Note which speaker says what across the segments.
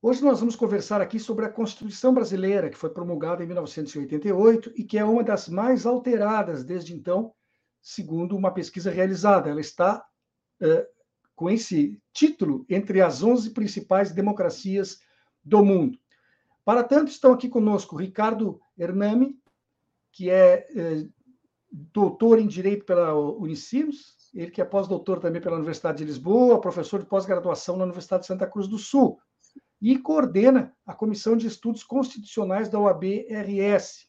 Speaker 1: Hoje nós vamos conversar aqui sobre a Constituição Brasileira, que foi promulgada em 1988 e que é uma das mais alteradas desde então, segundo uma pesquisa realizada. Ela está uh, com esse título entre as 11 principais democracias do mundo. Para tanto, estão aqui conosco Ricardo Hernami, que é uh, doutor em Direito pela Unicinos, ele que é pós-doutor também pela Universidade de Lisboa, professor de pós-graduação na Universidade de Santa Cruz do Sul e coordena a Comissão de Estudos Constitucionais da OAB-RS.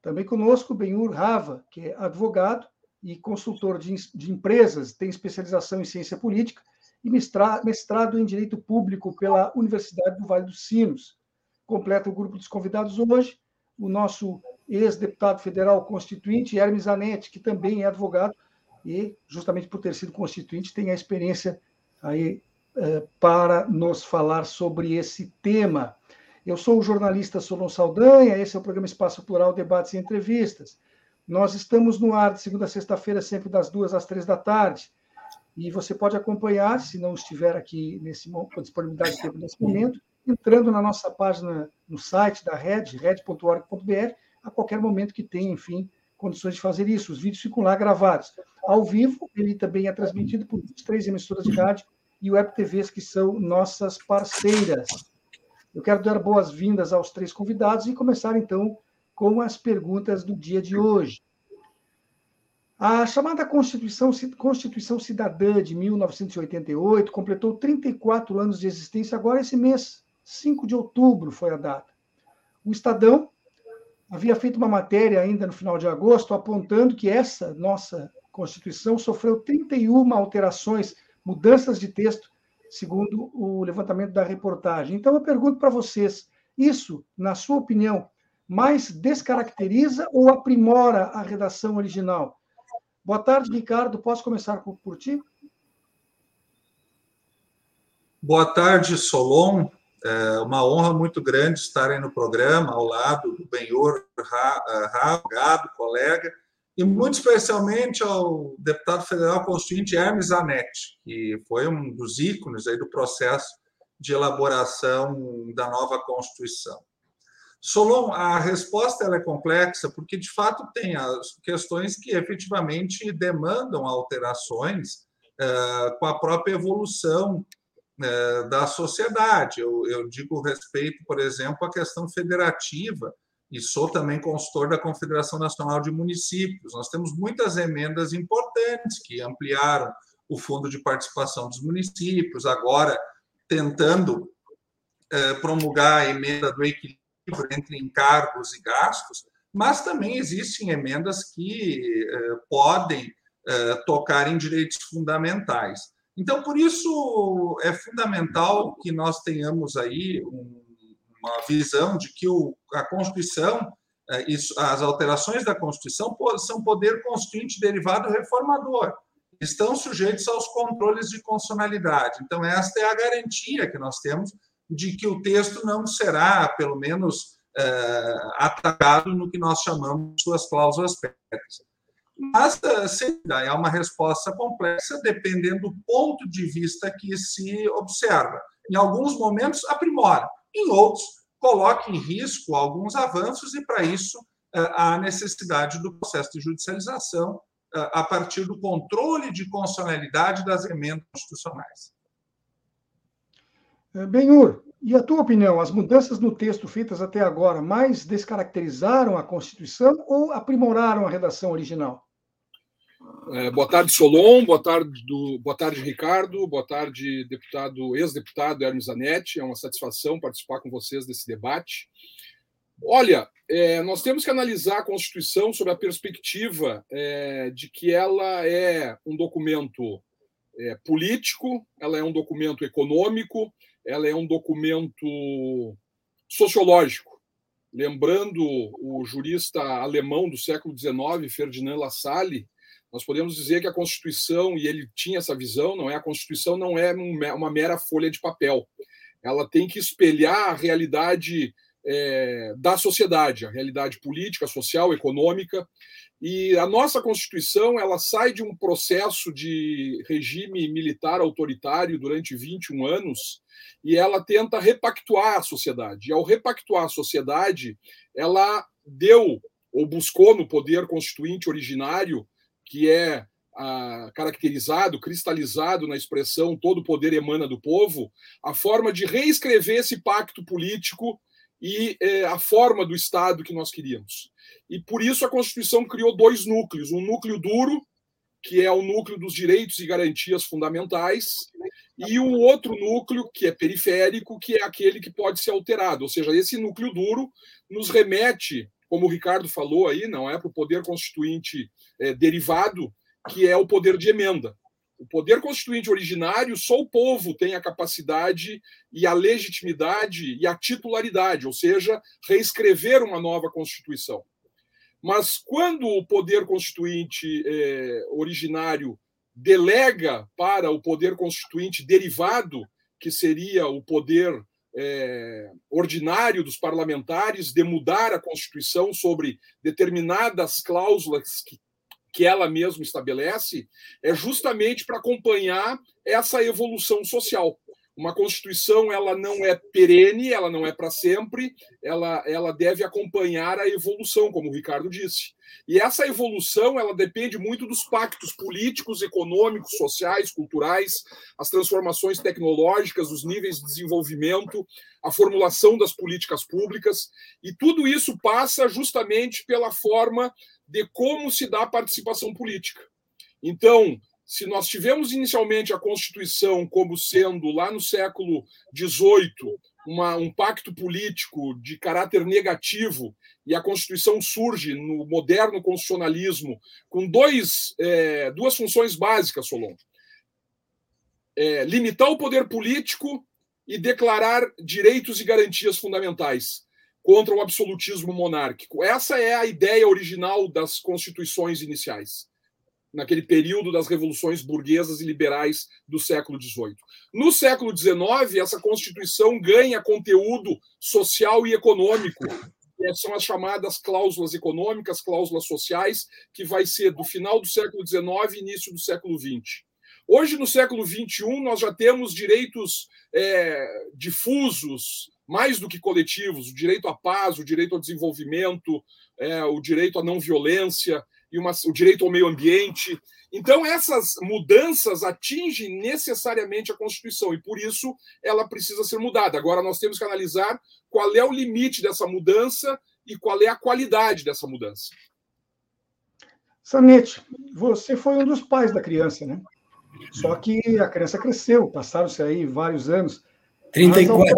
Speaker 1: Também conosco Benhur Rava, que é advogado e consultor de, de empresas, tem especialização em ciência política e mestrado em Direito Público pela Universidade do Vale dos Sinos. Completa o grupo dos convidados hoje o nosso ex-deputado federal constituinte, Hermes Zanetti, que também é advogado e, justamente por ter sido constituinte, tem a experiência aí para nos falar sobre esse tema. Eu sou o jornalista Solon Saldanha, esse é o programa Espaço Plural Debates e Entrevistas. Nós estamos no ar de segunda a sexta-feira, sempre das duas às três da tarde. E você pode acompanhar, se não estiver aqui nesse com disponibilidade de tempo nesse momento, entrando na nossa página no site da Red, red.org.br, a qualquer momento que tenha, enfim, condições de fazer isso. Os vídeos ficam lá gravados. Ao vivo, ele também é transmitido por 23 emissoras de rádio e Web TVs, que são nossas parceiras. Eu quero dar boas-vindas aos três convidados e começar, então, com as perguntas do dia de hoje. A chamada Constituição, Constituição Cidadã de 1988 completou 34 anos de existência agora esse mês, 5 de outubro foi a data. O Estadão havia feito uma matéria ainda no final de agosto apontando que essa nossa Constituição sofreu 31 alterações mudanças de texto, segundo o levantamento da reportagem. Então, eu pergunto para vocês: isso, na sua opinião, mais descaracteriza ou aprimora a redação original? Boa tarde, Ricardo. Posso começar por, ti?
Speaker 2: Boa tarde, Solon. É uma honra muito grande estar aí no programa, ao lado do Benhor Gado, colega, e muito especialmente ao deputado federal constituinte Hermes Zanetti, que foi um dos ícones aí do processo de elaboração da nova Constituição. Solon, a resposta ela é complexa porque, de fato, tem as questões que efetivamente demandam alterações uh, com a própria evolução uh, da sociedade. Eu, eu digo respeito, por exemplo, à questão federativa, e sou também consultor da Confederação Nacional de Municípios. Nós temos muitas emendas importantes que ampliaram o fundo de participação dos municípios, agora tentando eh, promulgar a emenda do equilíbrio entre encargos e gastos, mas também existem emendas que eh, podem eh, tocar em direitos fundamentais. Então, por isso, é fundamental que nós tenhamos aí um uma visão de que o, a Constituição, é, isso, as alterações da Constituição são poder constituinte derivado reformador, estão sujeitos aos controles de constitucionalidade. Então, esta é a garantia que nós temos de que o texto não será, pelo menos, é, atacado no que nós chamamos de suas cláusulas pétreas. Mas é, é uma resposta complexa, dependendo do ponto de vista que se observa. Em alguns momentos, aprimora, em outros, coloca em risco alguns avanços, e para isso eh, há necessidade do processo de judicialização eh, a partir do controle de constitucionalidade das emendas constitucionais.
Speaker 1: Eh, Benhur, e a tua opinião, as mudanças no texto feitas até agora mais descaracterizaram a Constituição ou aprimoraram a redação original?
Speaker 3: É, boa tarde, Solon. Boa tarde, do, boa tarde, Ricardo. Boa tarde, deputado, ex-deputado Hermes Zanetti. É uma satisfação participar com vocês desse debate. Olha, é, nós temos que analisar a Constituição sob a perspectiva é, de que ela é um documento é, político, ela é um documento econômico, ela é um documento sociológico. lembrando o jurista alemão do século XIX, Ferdinand Lassalle, nós podemos dizer que a Constituição, e ele tinha essa visão, não é? A Constituição não é uma mera folha de papel. Ela tem que espelhar a realidade é, da sociedade, a realidade política, social, econômica. E a nossa Constituição ela sai de um processo de regime militar autoritário durante 21 anos e ela tenta repactuar a sociedade. E ao repactuar a sociedade, ela deu ou buscou no poder constituinte originário que é ah, caracterizado, cristalizado na expressão todo o poder emana do povo, a forma de reescrever esse pacto político e eh, a forma do Estado que nós queríamos. E por isso a Constituição criou dois núcleos: um núcleo duro, que é o núcleo dos direitos e garantias fundamentais, e o outro núcleo, que é periférico, que é aquele que pode ser alterado. Ou seja, esse núcleo duro nos remete como o Ricardo falou aí, não é para o poder constituinte é, derivado, que é o poder de emenda. O poder constituinte originário, só o povo tem a capacidade e a legitimidade e a titularidade, ou seja, reescrever uma nova Constituição. Mas quando o poder constituinte é, originário delega para o poder constituinte derivado, que seria o poder é, ordinário dos parlamentares de mudar a Constituição sobre determinadas cláusulas que, que ela mesma estabelece, é justamente para acompanhar essa evolução social. Uma Constituição ela não é perene, ela não é para sempre, ela, ela deve acompanhar a evolução, como o Ricardo disse. E essa evolução ela depende muito dos pactos políticos, econômicos, sociais, culturais, as transformações tecnológicas, os níveis de desenvolvimento, a formulação das políticas públicas, e tudo isso passa justamente pela forma de como se dá a participação política. Então, se nós tivemos inicialmente a Constituição como sendo, lá no século XVIII, uma, um pacto político de caráter negativo, e a Constituição surge no moderno constitucionalismo com dois, é, duas funções básicas, Solon. É, limitar o poder político e declarar direitos e garantias fundamentais contra o absolutismo monárquico. Essa é a ideia original das constituições iniciais naquele período das revoluções burguesas e liberais do século XVIII. No século XIX, essa Constituição ganha conteúdo social e econômico, são as chamadas cláusulas econômicas, cláusulas sociais, que vai ser do final do século XIX e início do século XX. Hoje, no século XXI, nós já temos direitos é, difusos, mais do que coletivos, o direito à paz, o direito ao desenvolvimento, é, o direito à não violência, e uma, o direito ao meio ambiente. Então, essas mudanças atingem necessariamente a Constituição e, por isso, ela precisa ser mudada. Agora, nós temos que analisar qual é o limite dessa mudança e qual é a qualidade dessa mudança.
Speaker 1: Sanete, você foi um dos pais da criança, né? Só que a criança cresceu, passaram-se aí vários anos.
Speaker 4: 34.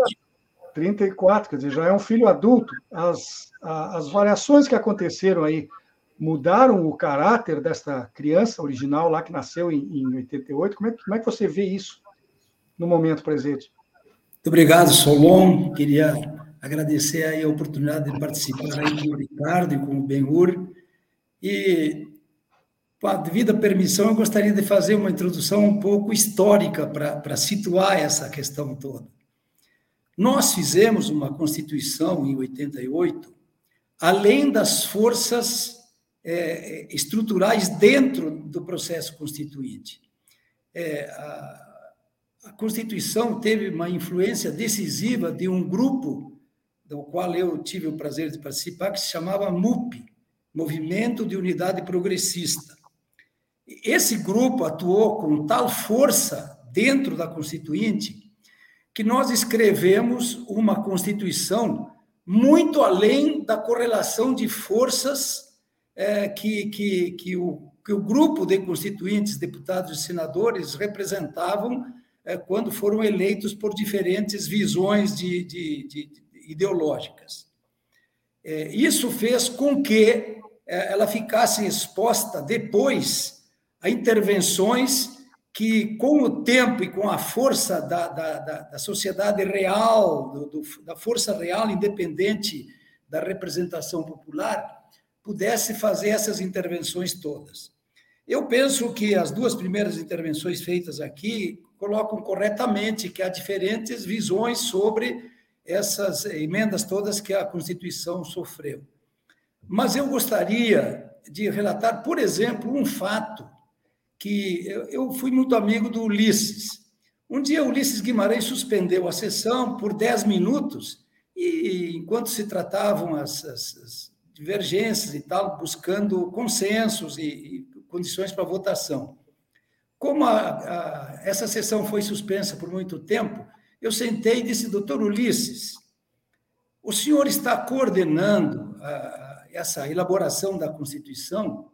Speaker 1: 34, quer dizer, já é um filho adulto. As, as variações que aconteceram aí mudaram o caráter desta criança original lá que nasceu em, em 88? Como é, como é que você vê isso no momento presente?
Speaker 4: Muito obrigado, Solon. Queria agradecer aí a oportunidade de participar aí com o Ricardo e com o Benhur. E, com a devida permissão, eu gostaria de fazer uma introdução um pouco histórica para situar essa questão toda. Nós fizemos uma Constituição em 88, além das forças é, estruturais dentro do processo constituinte. É, a, a Constituição teve uma influência decisiva de um grupo do qual eu tive o prazer de participar, que se chamava MUP, Movimento de Unidade Progressista. Esse grupo atuou com tal força dentro da Constituinte que nós escrevemos uma Constituição muito além da correlação de forças é, que, que, que, o, que o grupo de constituintes, deputados e senadores representavam é, quando foram eleitos por diferentes visões de, de, de, de ideológicas. É, isso fez com que é, ela ficasse exposta depois a intervenções que, com o tempo e com a força da, da, da, da sociedade real, do, do, da força real independente da representação popular pudesse fazer essas intervenções todas. Eu penso que as duas primeiras intervenções feitas aqui colocam corretamente que há diferentes visões sobre essas emendas todas que a Constituição sofreu. Mas eu gostaria de relatar, por exemplo, um fato que eu fui muito amigo do Ulisses. Um dia, Ulisses Guimarães suspendeu a sessão por 10 minutos e, enquanto se tratavam as, as, divergências e tal, buscando consensos e, e condições para votação. Como a, a, essa sessão foi suspensa por muito tempo, eu sentei e disse, doutor Ulisses, o senhor está coordenando a, essa elaboração da Constituição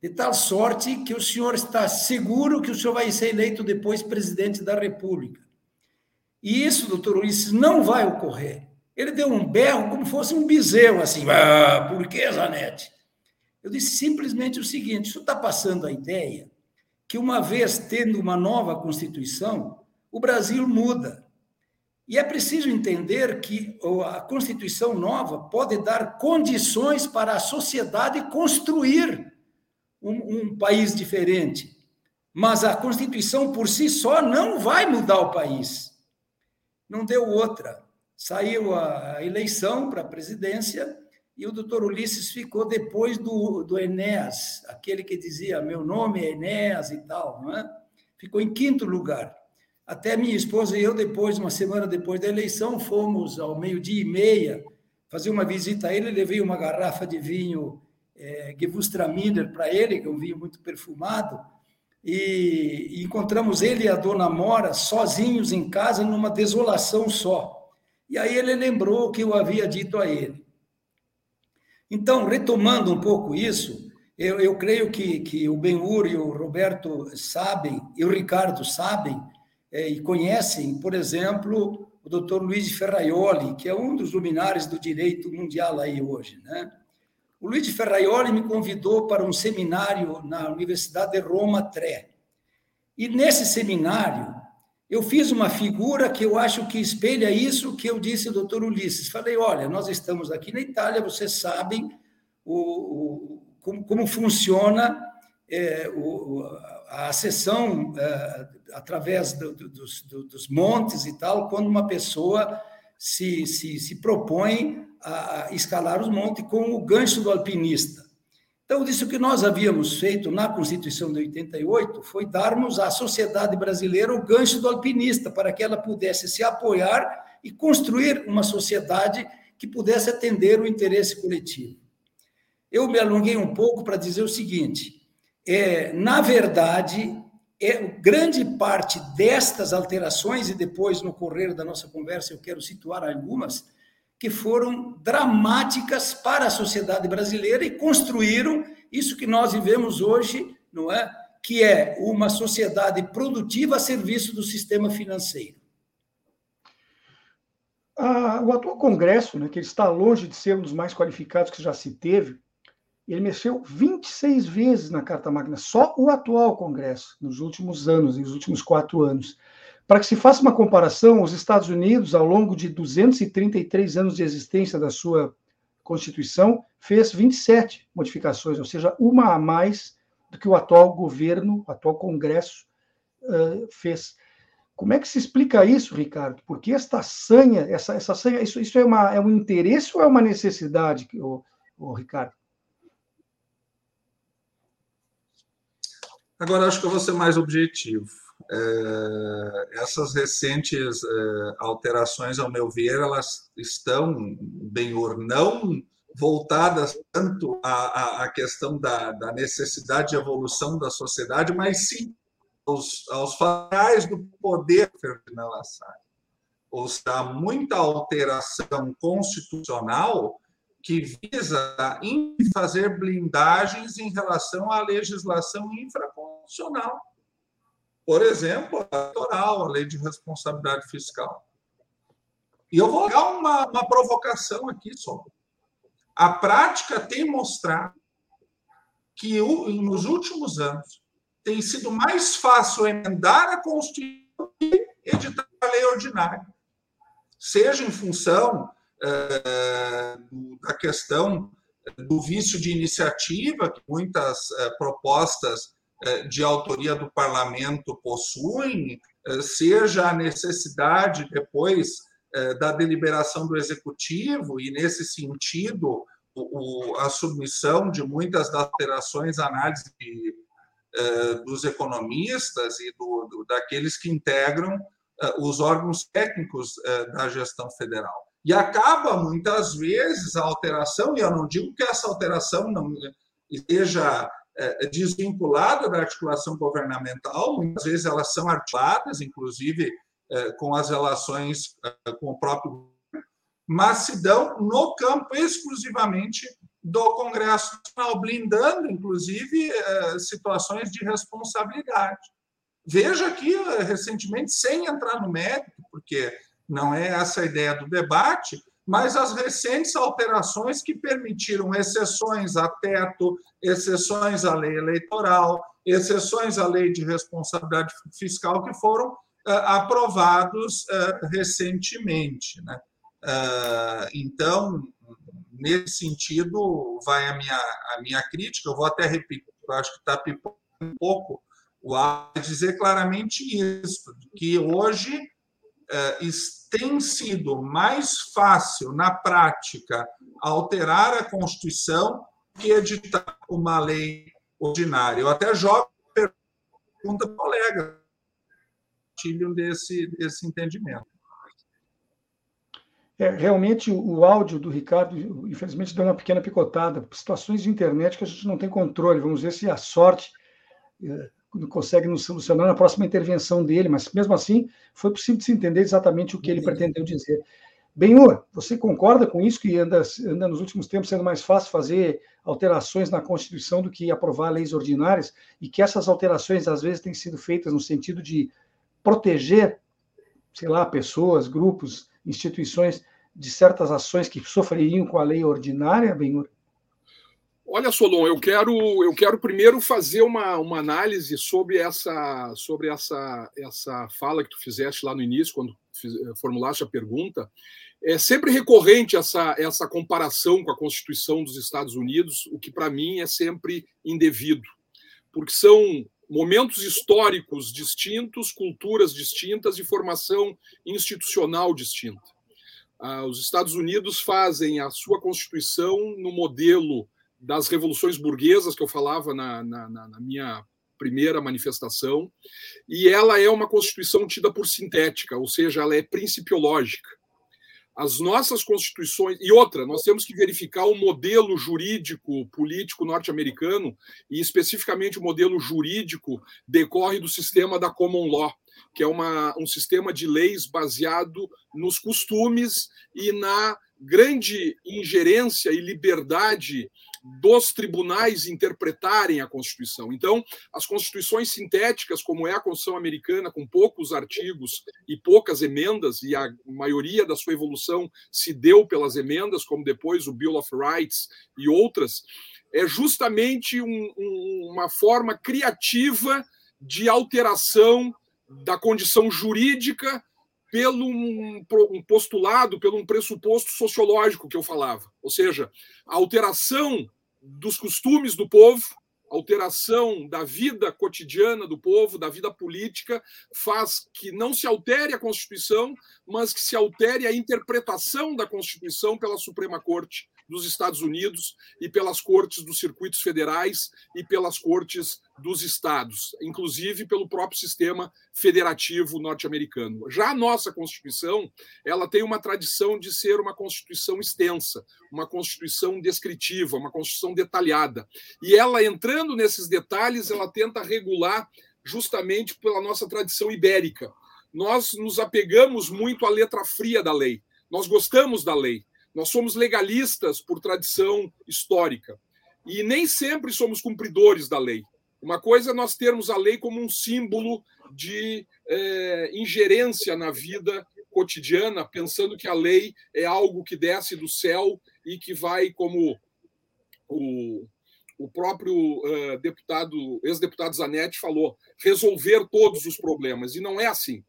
Speaker 4: de tal sorte que o senhor está seguro que o senhor vai ser eleito depois presidente da República. E isso, doutor Ulisses, não vai ocorrer. Ele deu um berro como fosse um bezerro, assim, ah, por que, Zanetti? Eu disse simplesmente o seguinte: isso está passando a ideia que, uma vez tendo uma nova Constituição, o Brasil muda. E é preciso entender que a Constituição nova pode dar condições para a sociedade construir um, um país diferente. Mas a Constituição por si só não vai mudar o país. Não deu outra. Saiu a eleição para a presidência e o doutor Ulisses ficou depois do, do Enéas, aquele que dizia meu nome é Enéas e tal, não é? Ficou em quinto lugar. Até minha esposa e eu, depois, uma semana depois da eleição, fomos ao meio-dia e meia fazer uma visita a ele. Levei uma garrafa de vinho é, para ele, que é um vinho muito perfumado, e encontramos ele e a dona Mora sozinhos em casa, numa desolação só. E aí ele lembrou o que eu havia dito a ele. Então, retomando um pouco isso, eu, eu creio que, que o Benhur e o Roberto sabem, e o Ricardo sabem, é, e conhecem, por exemplo, o doutor Luiz Ferraioli, que é um dos luminares do direito mundial aí hoje, né? O Luiz Ferraioli me convidou para um seminário na Universidade de Roma Tre. E nesse seminário, eu fiz uma figura que eu acho que espelha isso que eu disse ao doutor Ulisses. Falei, olha, nós estamos aqui na Itália, vocês sabem o, o como, como, funciona é, o, a sessão é, através do, do, dos, do, dos montes e tal, quando uma pessoa se, se, se propõe a escalar os montes com o gancho do alpinista. Então, isso que nós havíamos feito na Constituição de 88 foi darmos à sociedade brasileira o gancho do alpinista, para que ela pudesse se apoiar e construir uma sociedade que pudesse atender o interesse coletivo. Eu me alonguei um pouco para dizer o seguinte: é, na verdade, é, grande parte destas alterações, e depois, no correr da nossa conversa, eu quero situar algumas, que foram dramáticas para a sociedade brasileira e construíram isso que nós vivemos hoje, não é? Que é uma sociedade produtiva a serviço do sistema financeiro.
Speaker 1: Ah, o atual Congresso, né, que está longe de ser um dos mais qualificados que já se teve, ele mexeu 26 vezes na Carta Magna, só o atual Congresso, nos últimos anos, nos últimos quatro anos. Para que se faça uma comparação, os Estados Unidos, ao longo de 233 anos de existência da sua Constituição, fez 27 modificações, ou seja, uma a mais do que o atual governo, o atual Congresso uh, fez. Como é que se explica isso, Ricardo? Por que esta sanha, essa, essa sanha, isso, isso é, uma, é um interesse ou é uma necessidade, o, o Ricardo?
Speaker 2: Agora, acho que eu vou ser mais objetivo. É, essas recentes é, alterações, ao meu ver, elas estão, bem ou não, voltadas tanto à, à questão da, da, necessidade de evolução da sociedade, mas sim aos, aos fatais do poder Ferdinand Lassalle. Ou seja, muita alteração constitucional que visa fazer blindagens em relação à legislação infraconstitucional por exemplo, a eleitoral, a lei de responsabilidade fiscal. E eu vou dar uma, uma provocação aqui só. A prática tem mostrado que nos últimos anos tem sido mais fácil emendar a Constituição e editar a lei ordinária, seja em função da questão do vício de iniciativa, que muitas propostas de autoria do parlamento possuem, seja a necessidade depois da deliberação do executivo, e nesse sentido, a submissão de muitas das alterações à análise de, dos economistas e do, do, daqueles que integram os órgãos técnicos da gestão federal. E acaba, muitas vezes, a alteração, e eu não digo que essa alteração não esteja desvinculada da articulação governamental, muitas vezes elas são articuladas, inclusive com as relações com o próprio mas se dão no campo exclusivamente do Congresso Nacional, blindando, inclusive, situações de responsabilidade. Veja aqui, recentemente, sem entrar no mérito, porque não é essa a ideia do debate, mas as recentes alterações que permitiram exceções a teto, exceções à lei eleitoral, exceções à lei de responsabilidade fiscal que foram uh, aprovados uh, recentemente. Né? Uh, então, nesse sentido, vai a minha, a minha crítica. Eu vou até repetir, eu acho que está um pouco o dizer claramente isso, que hoje tem sido mais fácil, na prática, alterar a Constituição que editar uma lei ordinária. Eu até jogo pergunta para o colega, partilham desse, desse entendimento.
Speaker 1: É, realmente, o áudio do Ricardo, infelizmente, deu uma pequena picotada. Situações de internet que a gente não tem controle. Vamos ver se a sorte é, consegue nos solucionar na próxima intervenção dele, mas mesmo assim foi possível se entender exatamente o que ele pretendeu dizer. Benhur, você concorda com isso que anda, anda nos últimos tempos sendo mais fácil fazer alterações na Constituição do que aprovar leis ordinárias e que essas alterações às vezes têm sido feitas no sentido de proteger, sei lá, pessoas, grupos, instituições de certas ações que sofreriam com a lei ordinária, Benhur?
Speaker 3: Olha, Solon, eu quero, eu quero primeiro fazer uma, uma análise sobre essa sobre essa, essa fala que tu fizeste lá no início, quando fiz, eh, formulaste a pergunta. É sempre recorrente essa, essa comparação com a Constituição dos Estados Unidos, o que para mim é sempre indevido, porque são momentos históricos distintos, culturas distintas e formação institucional distinta. Ah, os Estados Unidos fazem a sua Constituição no modelo das revoluções burguesas que eu falava na, na, na, minha primeira manifestação, e ela é uma constituição tida por sintética, ou seja, ela é principiológica. As nossas constituições. E outra, nós temos que verificar o modelo jurídico político norte-americano, e especificamente o modelo jurídico decorre do sistema da common law, que é uma, um sistema de leis baseado nos costumes e na grande ingerência e liberdade dos tribunais interpretarem a Constituição. Então, as constituições sintéticas, como é a Constituição americana, com poucos artigos e poucas emendas, e a maioria da sua evolução se deu pelas emendas, como depois o Bill of Rights e outras, é justamente um, um, uma forma criativa de alteração da condição jurídica pelo um, postulado, pelo um pressuposto sociológico que eu falava. Ou seja, a alteração dos costumes do povo, alteração da vida cotidiana do povo, da vida política, faz que não se altere a Constituição, mas que se altere a interpretação da Constituição pela Suprema Corte dos Estados Unidos e pelas cortes dos circuitos federais e pelas cortes dos estados, inclusive pelo próprio sistema federativo norte-americano. Já a nossa Constituição, ela tem uma tradição de ser uma Constituição extensa, uma Constituição descritiva, uma Constituição detalhada. E ela entrando nesses detalhes, ela tenta regular justamente pela nossa tradição ibérica. Nós nos apegamos muito à letra fria da lei. Nós gostamos da lei. Nós somos legalistas por tradição histórica e nem sempre somos cumpridores da lei. Uma coisa é nós termos a lei como um símbolo de é, ingerência na vida cotidiana, pensando que a lei é algo que desce do céu e que vai, como o, o próprio uh, deputado, ex-deputado Zanetti falou, resolver todos os problemas. E não é assim.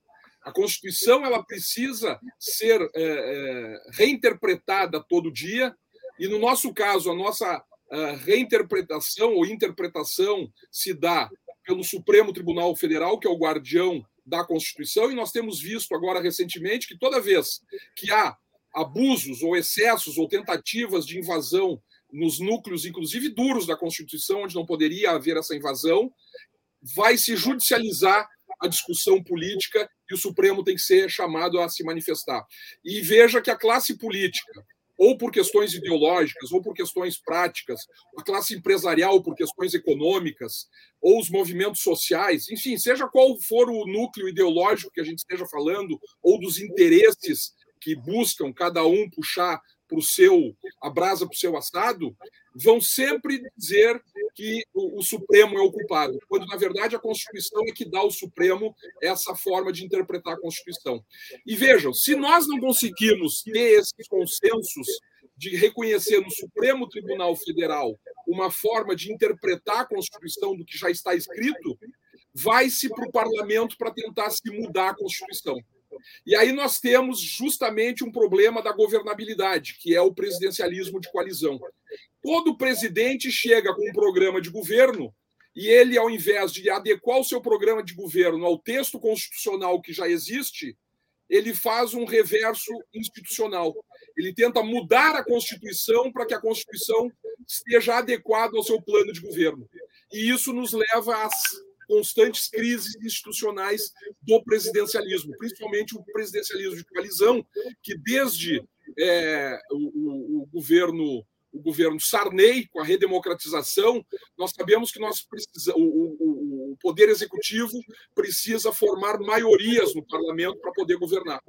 Speaker 3: A Constituição ela precisa ser é, é, reinterpretada todo dia, e no nosso caso, a nossa a reinterpretação ou interpretação se dá pelo Supremo Tribunal Federal, que é o guardião da Constituição, e nós temos visto agora recentemente que toda vez que há abusos ou excessos ou tentativas de invasão nos núcleos, inclusive duros da Constituição, onde não poderia haver essa invasão, vai se judicializar a discussão política e o Supremo tem que ser chamado a se manifestar. E veja que a classe política, ou por questões ideológicas, ou por questões práticas, a classe empresarial por questões econômicas, ou os movimentos sociais, enfim, seja qual for o núcleo ideológico que a gente esteja falando, ou dos interesses que buscam cada um puxar para o seu, a brasa para o seu assado, vão sempre dizer que o, o, Supremo é o culpado, quando na verdade a Constituição é que dá ao Supremo essa forma de interpretar a Constituição. E vejam, se nós não conseguirmos ter esses consensos de reconhecer no Supremo Tribunal Federal uma forma de interpretar a Constituição do que já está escrito, vai-se para o parlamento para tentar se mudar a Constituição. E aí nós temos justamente um problema da governabilidade, que é o presidencialismo de coalizão. Todo presidente chega com um programa de governo e ele, ao invés de adequar o seu programa de governo ao texto constitucional que já existe, ele faz um reverso institucional. Ele tenta mudar a Constituição para que a Constituição esteja adequada ao seu plano de governo. E isso nos leva às constantes crises institucionais do presidencialismo, principalmente o presidencialismo de coalizão, que desde é, o, o, governo o governo Sarney com a redemocratização, nós sabemos que nós precisa, o, o, o poder executivo precisa formar maiorias no parlamento para poder governar.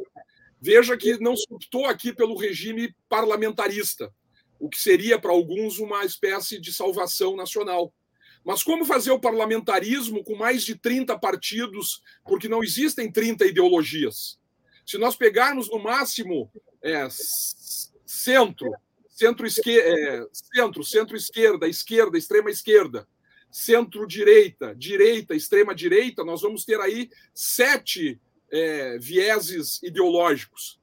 Speaker 3: Veja que não se optou aqui pelo regime parlamentarista, o que seria para alguns uma espécie de salvação nacional. Mas como fazer o parlamentarismo com mais de 30 partidos, porque não existem 30 ideologias? Se nós pegarmos no máximo é, centro, centro-esquerda, é, centro, centro-esquerda, esquerda, extrema-esquerda, centro-direita, direita, extrema-direita, nós vamos ter aí sete é, vieses ideológicos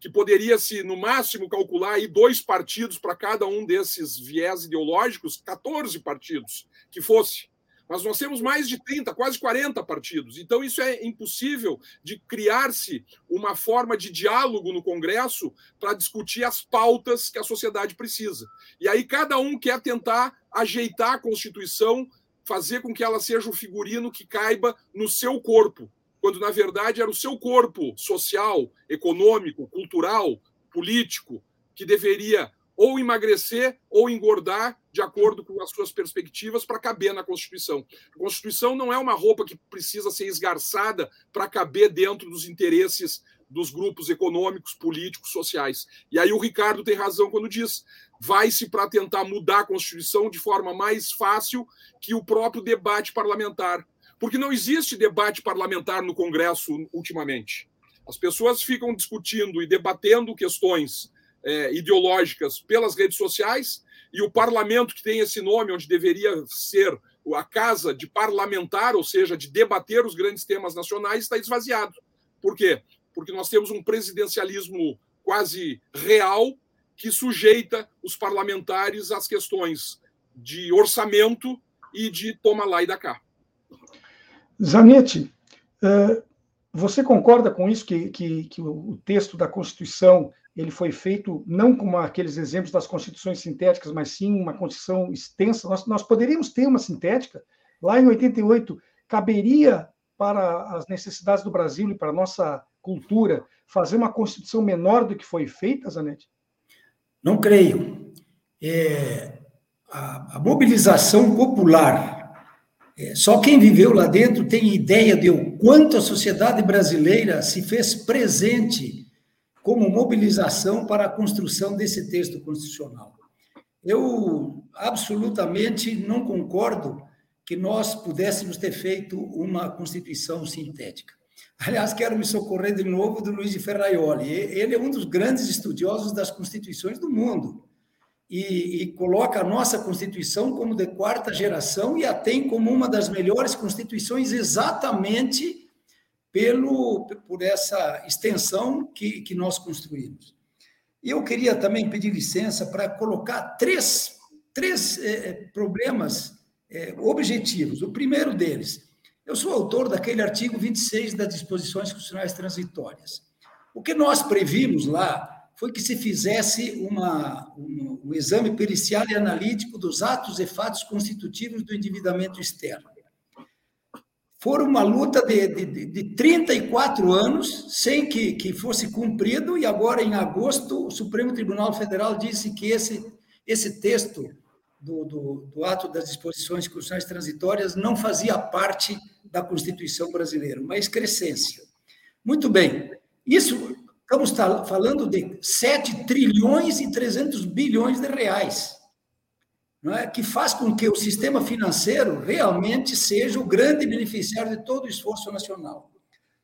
Speaker 3: que poderia-se, no máximo, calcular aí dois partidos para cada um desses viés ideológicos, 14 partidos que fosse. Mas nós temos mais de 30, quase 40 partidos. Então, isso é impossível de criar-se uma forma de diálogo no Congresso para discutir as pautas que a sociedade precisa. E aí, cada um quer tentar ajeitar a Constituição, fazer com que ela seja o figurino que caiba no seu corpo quando na verdade era o seu corpo social, econômico, cultural, político, que deveria ou emagrecer ou engordar de acordo com as suas perspectivas para caber na Constituição. A Constituição não é uma roupa que precisa ser esgarçada para caber dentro dos interesses dos grupos econômicos, políticos, sociais. E aí o Ricardo tem razão quando diz: vai-se para tentar mudar a Constituição de forma mais fácil que o próprio debate parlamentar porque não existe debate parlamentar no Congresso ultimamente. As pessoas ficam discutindo e debatendo questões é, ideológicas pelas redes sociais, e o parlamento, que tem esse nome, onde deveria ser a casa de parlamentar, ou seja, de debater os grandes temas nacionais, está esvaziado. Por quê? Porque nós temos um presidencialismo quase real que sujeita os parlamentares às questões de orçamento e de toma lá e da cá.
Speaker 1: Zanetti, eh, você concorda com isso, que, que, que, o texto da Constituição ele foi feito não como aqueles exemplos das constituições sintéticas, mas sim uma Constituição extensa? Nós, nós poderíamos ter uma sintética. Lá em 88, caberia para as necessidades do Brasil e para a nossa cultura fazer uma Constituição menor do que foi feita, Zanetti?
Speaker 4: Não creio. É, a, a mobilização popular é, só quem viveu lá dentro tem ideia de o quanto a sociedade brasileira se fez presente como mobilização para a construção desse texto constitucional. Eu absolutamente não concordo que nós pudéssemos ter feito uma constituição sintética. Aliás, quero me socorrer de novo do Luiz de Ferraioli. Ele é um dos grandes estudiosos das constituições do mundo e, e, coloca a nossa Constituição como de quarta geração e a tem como uma das melhores constituições exatamente pelo, por essa extensão que, que nós construímos. E eu queria também pedir licença para colocar três, três é, problemas é, objetivos. O primeiro deles, eu sou autor daquele artigo 26 das disposições constitucionais transitórias. O que nós previmos lá foi que se fizesse uma, um, um exame pericial e analítico dos atos e fatos constitutivos do endividamento externo. Foram uma luta de, de, de 34 anos sem que, que fosse cumprido, e agora, em agosto, o Supremo Tribunal Federal disse que esse, esse texto do, do, do ato das disposições constitucionais transitórias não fazia parte da Constituição brasileira, uma excrescência. Muito bem, isso estamos falando de 7 trilhões e 300 bilhões de reais não é? que faz com que o sistema financeiro realmente seja o grande beneficiário de todo o esforço nacional.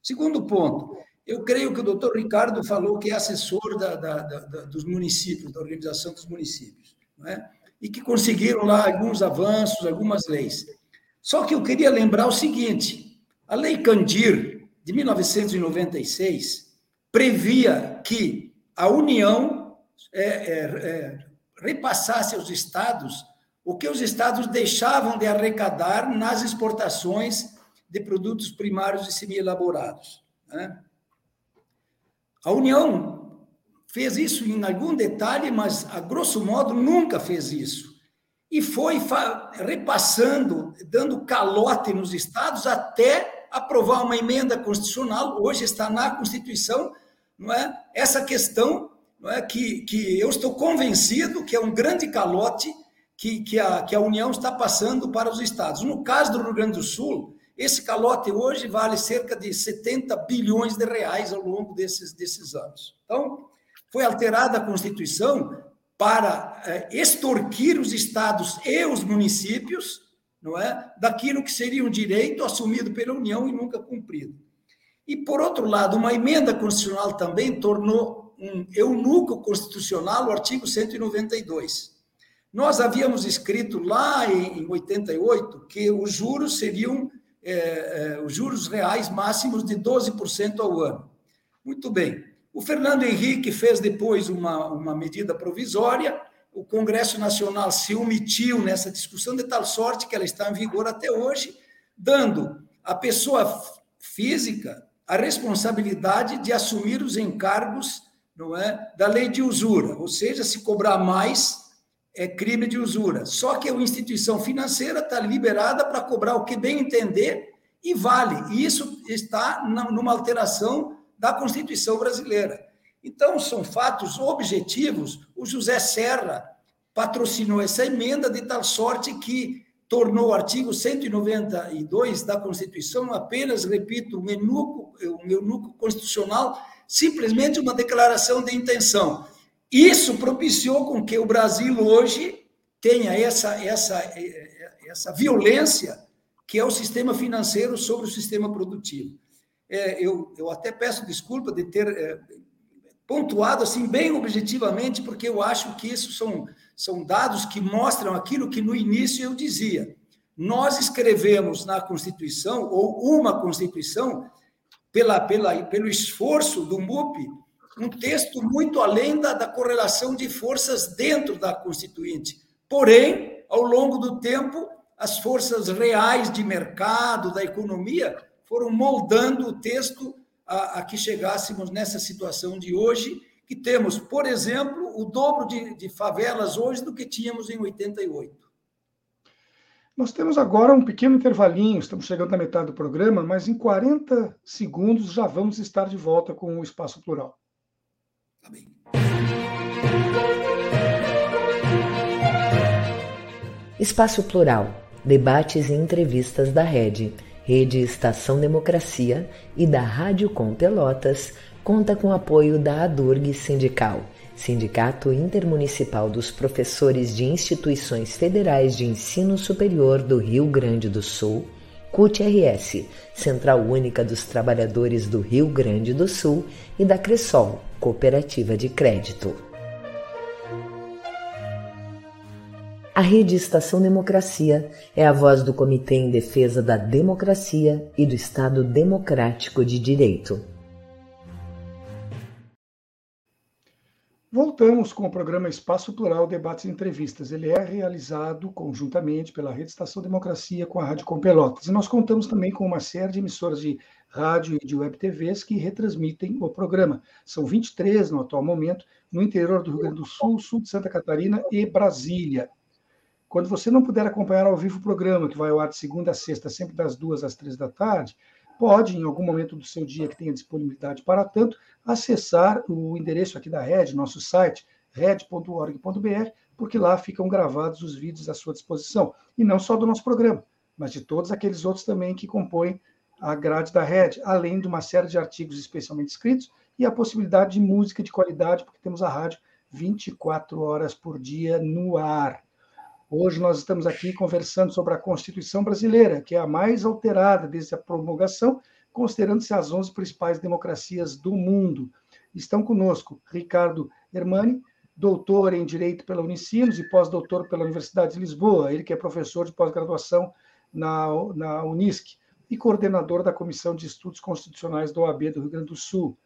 Speaker 4: Segundo ponto, eu creio que o doutor Ricardo falou que é assessor da, da, da, dos municípios, da organização dos municípios, não é? e que conseguiram lá alguns avanços, algumas leis. Só que eu queria lembrar o seguinte: a Lei Candir, de 1996, previa que a União é, é, é, repassasse aos estados o que os estados deixavam de arrecadar nas exportações de produtos primários e semi-elaborados. Né? A União fez isso em algum detalhe, mas, a grosso modo, nunca fez isso. E foi repassando, dando calote nos estados até aprovar uma emenda constitucional, hoje está na Constituição, não é? essa questão não é? que, que eu estou convencido que é um grande calote que, que, a, que a União está passando para os estados. No caso do Rio Grande do Sul, esse calote hoje vale cerca de 70 bilhões de reais ao longo desses, desses anos. Então, foi alterada a Constituição para é, extorquir os estados e os municípios não é, daquilo que seria um direito assumido pela União e nunca cumprido. E, por outro lado, uma emenda constitucional também tornou um eunuco constitucional, o artigo 192. Nós havíamos escrito lá em 88 que os juros seriam é, é, os juros reais máximos de 12% ao ano. Muito bem. O Fernando Henrique fez depois uma, uma medida provisória, o Congresso Nacional se omitiu nessa discussão, de tal sorte que ela está em vigor até hoje, dando à pessoa física a responsabilidade de assumir os encargos não é, da lei de usura, ou seja, se cobrar mais é crime de usura. Só que a instituição financeira está liberada para cobrar o que bem entender e vale. E isso está numa alteração da Constituição brasileira. Então, são fatos objetivos. O José Serra patrocinou essa emenda de tal sorte que tornou o artigo 192 da Constituição apenas, repito, um eunuco, um eunuco constitucional simplesmente uma declaração de intenção. Isso propiciou com que o Brasil hoje tenha essa, essa, essa violência que é o sistema financeiro sobre o sistema produtivo. É, eu, eu até peço desculpa de ter é, pontuado assim bem objetivamente, porque eu acho que isso são, são dados que mostram aquilo que no início eu dizia. Nós escrevemos na Constituição, ou uma Constituição, pela, pela, pelo esforço do MUP, um texto muito além da, da correlação de forças dentro da Constituinte. Porém, ao longo do tempo, as forças reais de mercado, da economia, foram moldando o texto a, a, que chegássemos nessa situação de hoje, que temos, por exemplo, o dobro de, de favelas hoje do que tínhamos em 88.
Speaker 1: Nós temos agora um pequeno intervalinho, estamos chegando na metade do programa, mas em 40 segundos já vamos estar de volta com o Espaço Plural. Amém.
Speaker 5: Espaço Plural, debates e entrevistas da Rede, Rede Estação Democracia e da Rádio Com Pelotas, conta com apoio da ADURG Sindical Sindicato Intermunicipal dos Professores de Instituições Federais de Ensino Superior do Rio Grande do Sul, CUT-RS, Central Única dos Trabalhadores do Rio Grande do Sul, e da Cressol, Cooperativa de Crédito. A Rede Estação Democracia é a voz do Comitê em Defesa da Democracia e do Estado Democrático de Direito.
Speaker 1: Voltamos com o programa Espaço Plural Debates e Entrevistas. Ele é realizado conjuntamente pela Rede Estação Democracia com a Rádio Com Pelotas. E nós contamos também com uma série de emissoras de rádio e de web TVs que retransmitem o programa. São 23 no atual momento, no interior do Rio Grande do Sul, sul de Santa Catarina e Brasília. Quando você não puder acompanhar ao vivo o programa, que vai ao ar de segunda a sexta, sempre das duas às três da tarde, pode, em algum momento do seu dia que tenha disponibilidade para tanto, acessar o endereço aqui da Red, nosso site, red.org.br, porque lá ficam gravados os vídeos à sua disposição. E não só do nosso programa, mas de todos aqueles outros também que compõem a grade da Red, além de uma série de artigos especialmente escritos e a possibilidade de música de qualidade, porque temos a rádio 24 horas por dia no ar. Hoje nós estamos aqui conversando sobre a Constituição brasileira, que é a mais alterada desde a promulgação, considerando-se as 11 principais democracias do mundo. Estão conosco Ricardo Hermani, doutor em Direito pela Unicinos e pós-doutor pela Universidade de Lisboa, ele que é professor de pós-graduação na, na Unisc e coordenador da Comissão de Estudos Constitucionais da OAB do Rio Grande do Sul.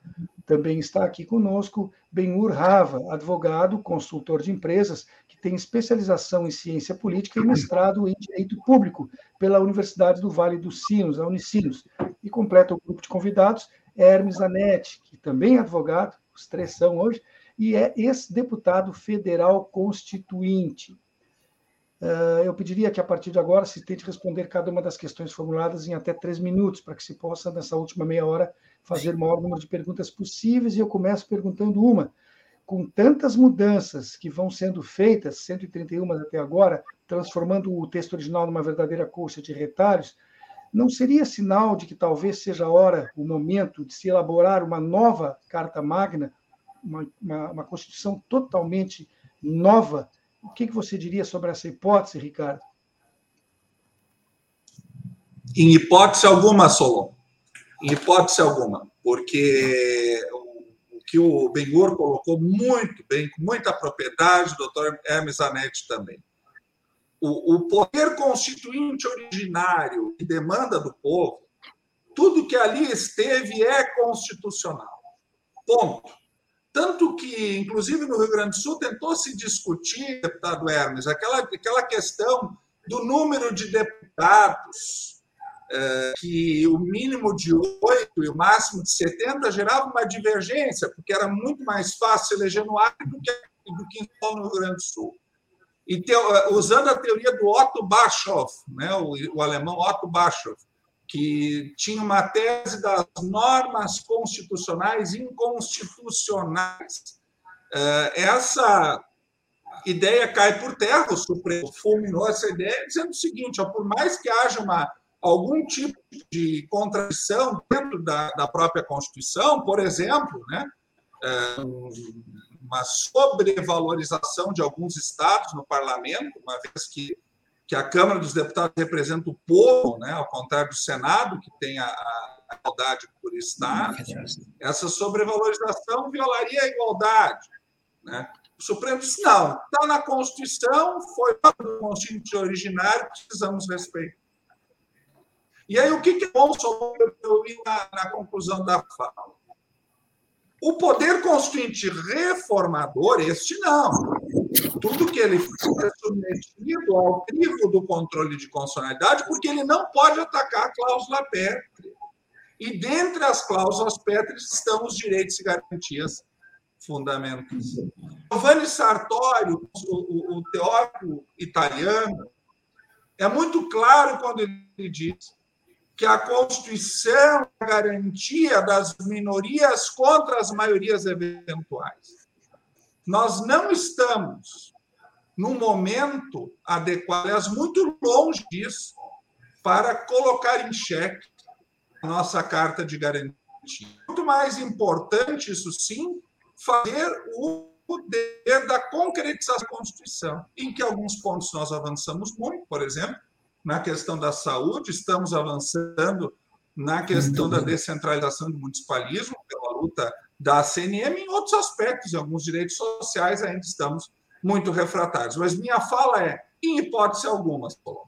Speaker 1: Também está aqui conosco Benhur Rava, advogado, consultor de empresas, que tem especialização em ciência política e mestrado em direito público pela Universidade do Vale dos Sinos, a Unicinos. E completa o grupo de convidados Hermes Anetti, que também é advogado, os três são hoje, e é ex-deputado federal constituinte. Uh, eu pediria que, a partir de agora, se tente responder cada uma das questões formuladas em até três minutos, para que se possa, nessa última meia hora, fazer o maior número de perguntas possíveis. E eu começo perguntando uma. Com tantas mudanças que vão sendo feitas, 131 até agora, transformando o texto original numa verdadeira colcha de retalhos, não seria sinal de que talvez seja a hora, o momento, de se elaborar uma nova Carta Magna, uma, uma, uma Constituição totalmente nova, o que, que você diria sobre essa hipótese, Ricardo?
Speaker 2: Em hipótese alguma, Solon. Em hipótese alguma. Porque o que o Benhur colocou muito bem, com muita propriedade, o doutor Hermes Zanetti também. O, o poder constituinte originário e demanda do povo, tudo que ali esteve é constitucional. Ponto. Tanto que, inclusive no Rio Grande do Sul, tentou se discutir, deputado Hermes, aquela, aquela questão do número de deputados, é, que o mínimo de oito e o máximo de 70 gerava uma divergência, porque era muito mais fácil eleger no Acre do que, do que no Rio Grande do Sul. E te, usando a teoria do Otto Bischoff, né, o, o alemão Otto Bischoff, que tinha uma tese das normas constitucionais inconstitucionais. É, essa ideia cai por terra, o Supremo fulminou essa ideia, dizendo o seguinte: ó, por mais que haja uma, algum tipo de contradição dentro da, da própria Constituição, por exemplo, né, é, uma sobrevalorização de alguns estados no parlamento, uma vez que que a Câmara dos Deputados representa o povo, né, ao contrário do Senado, que tem a, a igualdade por Estado, essa sobrevalorização violaria a igualdade. Né? O Supremo disse: não, está na Constituição, foi o Constituinte originário, precisamos respeitar. E aí, o que, que é bom vi na, na conclusão da fala? O poder constituinte reformador, este não. Tudo que ele faz é submetido ao crivo do controle de constitucionalidade, porque ele não pode atacar a cláusula pétrea. E dentre as cláusulas pétreas estão os direitos e garantias fundamentais. Giovanni Sartori, o, o, o teórico italiano, é muito claro quando ele diz que a Constituição é a garantia das minorias contra as maiorias eventuais. Nós não estamos num momento adequado, aliás, muito longe disso, para colocar em xeque a nossa carta de garantia. Muito mais importante, isso sim, fazer o poder da concretização da Constituição, em que alguns pontos nós avançamos muito, por exemplo, na questão da saúde, estamos avançando na questão da descentralização do municipalismo, pela luta da CNM, em outros aspectos, em alguns direitos sociais ainda estamos muito refratários. Mas minha fala é: em hipótese alguma, Solon.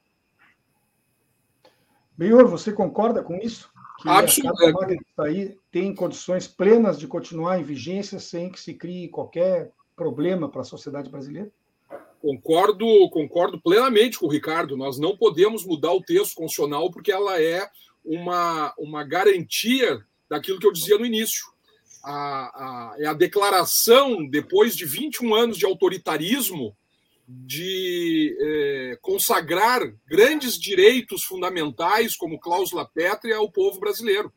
Speaker 1: Benhor, você concorda com isso?
Speaker 3: Que Absolutamente.
Speaker 1: a aí tem condições plenas de continuar em vigência sem que se crie qualquer problema para a sociedade brasileira?
Speaker 3: Concordo, concordo plenamente com o Ricardo. Nós não podemos mudar o texto constitucional porque ela é uma, uma garantia daquilo que eu dizia no início. A, a, é a declaração, depois de 21 anos de autoritarismo, de é, consagrar grandes direitos fundamentais, como cláusula pétrea, ao povo brasileiro.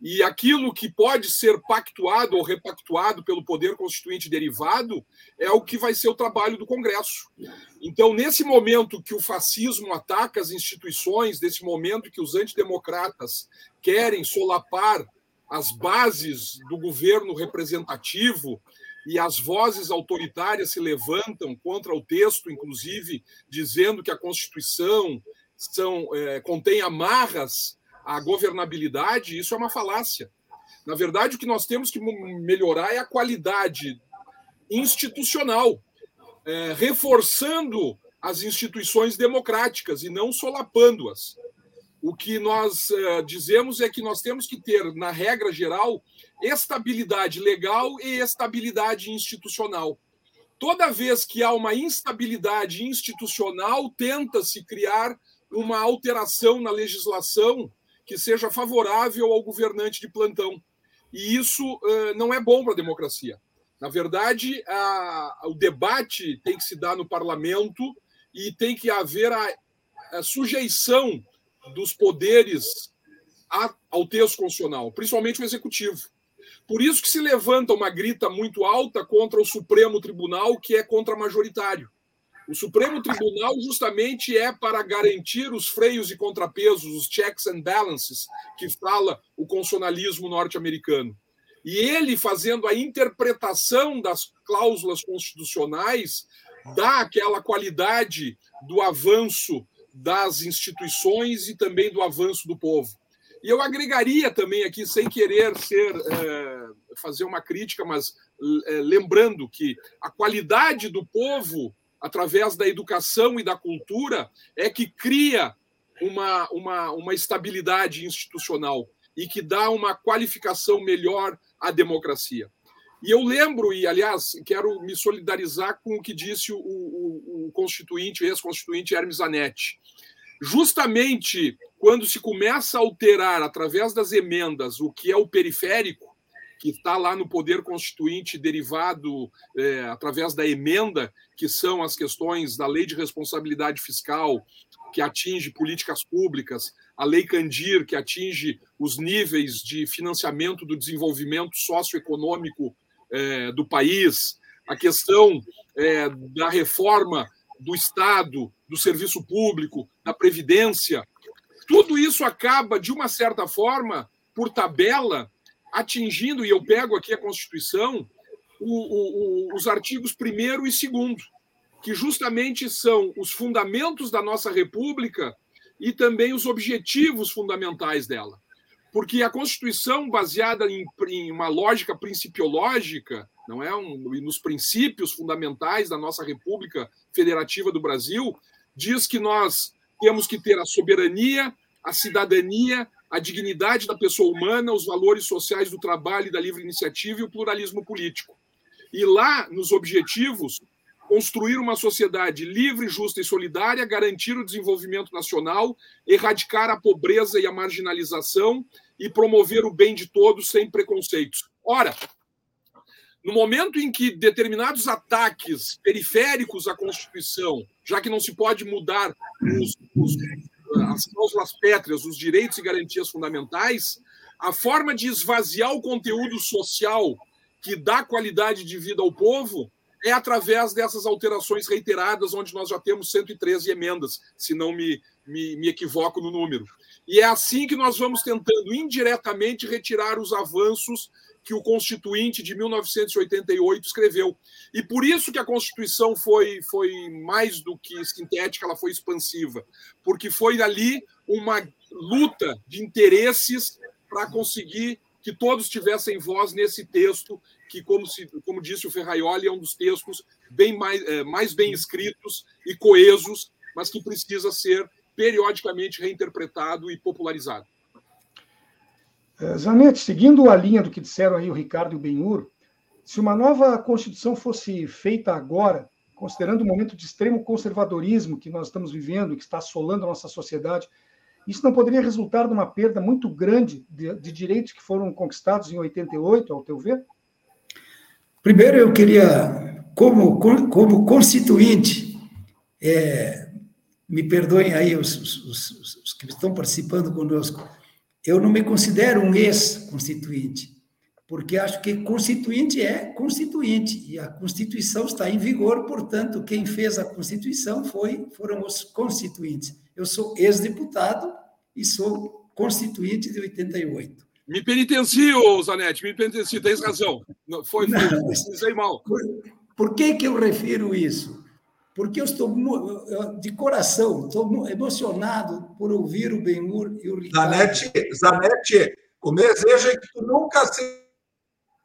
Speaker 3: E aquilo que pode ser pactuado ou repactuado pelo poder constituinte derivado é o que vai ser o trabalho do Congresso. Então, nesse momento que o fascismo ataca as instituições, nesse momento que os antidemocratas querem solapar as bases do governo representativo, e as vozes autoritárias se levantam contra o texto, inclusive dizendo que a Constituição são, é, contém amarras à governabilidade, isso é uma falácia. Na verdade, o que nós temos que melhorar é a qualidade institucional, é, reforçando as instituições democráticas e não solapando-as. O que nós é, dizemos é que nós temos que ter, na regra geral, estabilidade legal e estabilidade institucional. Toda vez que há uma instabilidade institucional, tenta-se criar uma alteração na legislação que seja favorável ao governante de plantão. E isso uh, não é bom para a democracia. Na verdade, a, o debate tem que se dar no parlamento e tem que haver a, a sujeição dos poderes ao texto constitucional, principalmente o executivo. Por isso que se levanta uma grita muito alta contra o Supremo Tribunal, que é contra-majoritário. O Supremo Tribunal justamente é para garantir os freios e contrapesos, os checks and balances, que fala o constitucionalismo norte-americano. E ele, fazendo a interpretação das cláusulas constitucionais, dá aquela qualidade do avanço das instituições e também do avanço do povo. E eu agregaria também aqui, sem querer ser é, fazer uma crítica, mas é, lembrando que a qualidade do povo, através da educação e da cultura, é que cria uma, uma, uma estabilidade institucional e que dá uma qualificação melhor à democracia. E eu lembro, e aliás, quero me solidarizar com o que disse o, o, o constituinte, ex-constituinte Hermes Zanetti. Justamente quando se começa a alterar através das emendas o que é o periférico, que está lá no poder constituinte derivado é, através da emenda, que são as questões da lei de responsabilidade fiscal, que atinge políticas públicas, a lei Candir, que atinge os níveis de financiamento do desenvolvimento socioeconômico é, do país, a questão é, da reforma do Estado, do serviço público, da Previdência, tudo isso acaba, de uma certa forma, por tabela, atingindo, e eu pego aqui a Constituição, o, o, os artigos 1 e 2, que justamente são os fundamentos da nossa República e também os objetivos fundamentais dela. Porque a Constituição, baseada em, em uma lógica principiológica, não é um, nos princípios fundamentais da nossa República Federativa do Brasil, diz que nós temos que ter a soberania, a cidadania, a dignidade da pessoa humana, os valores sociais do trabalho e da livre iniciativa e o pluralismo político. E lá, nos objetivos, construir uma sociedade livre, justa e solidária, garantir o desenvolvimento nacional, erradicar a pobreza e a marginalização e promover o bem de todos sem preconceitos. Ora, no momento em que determinados ataques periféricos à Constituição, já que não se pode mudar os, os, as cláusulas pétreas, os direitos e garantias fundamentais, a forma de esvaziar o conteúdo social que dá qualidade de vida ao povo é através dessas alterações reiteradas, onde nós já temos 113 emendas, se não me, me, me equivoco no número. E é assim que nós vamos tentando indiretamente retirar os avanços que o Constituinte de 1988 escreveu. E por isso que a Constituição foi, foi mais do que sintética, ela foi expansiva, porque foi ali uma luta de interesses para conseguir que todos tivessem voz nesse texto, que, como, se, como disse o Ferraioli, é um dos textos bem mais, é, mais bem escritos e coesos, mas que precisa ser periodicamente reinterpretado e popularizado.
Speaker 1: É, Zanetti, seguindo a linha do que disseram aí o Ricardo e o Benhur, se uma nova Constituição fosse feita agora, considerando o momento de extremo conservadorismo que nós estamos vivendo, que está assolando a nossa sociedade, isso não poderia resultar numa perda muito grande de, de direitos que foram conquistados em 88, ao teu ver?
Speaker 4: Primeiro, eu queria, como, como constituinte, é, me perdoem aí os, os, os, que estão participando conosco, eu não me considero um ex-constituinte, porque acho que constituinte é constituinte, e a Constituição está em vigor, portanto, quem fez a Constituição foi, foram os constituintes. Eu sou ex-deputado e sou constituinte de 88.
Speaker 3: Me penitencio, Zanetti, me penitencio, tens razão. Foi, foi, mal.
Speaker 4: Por, por que, que eu refiro isso? Porque eu estou de coração, estou emocionado por ouvir o Benhur e o Ricardo.
Speaker 2: Zanetti, Zanetti, o desejo é que tu nunca seja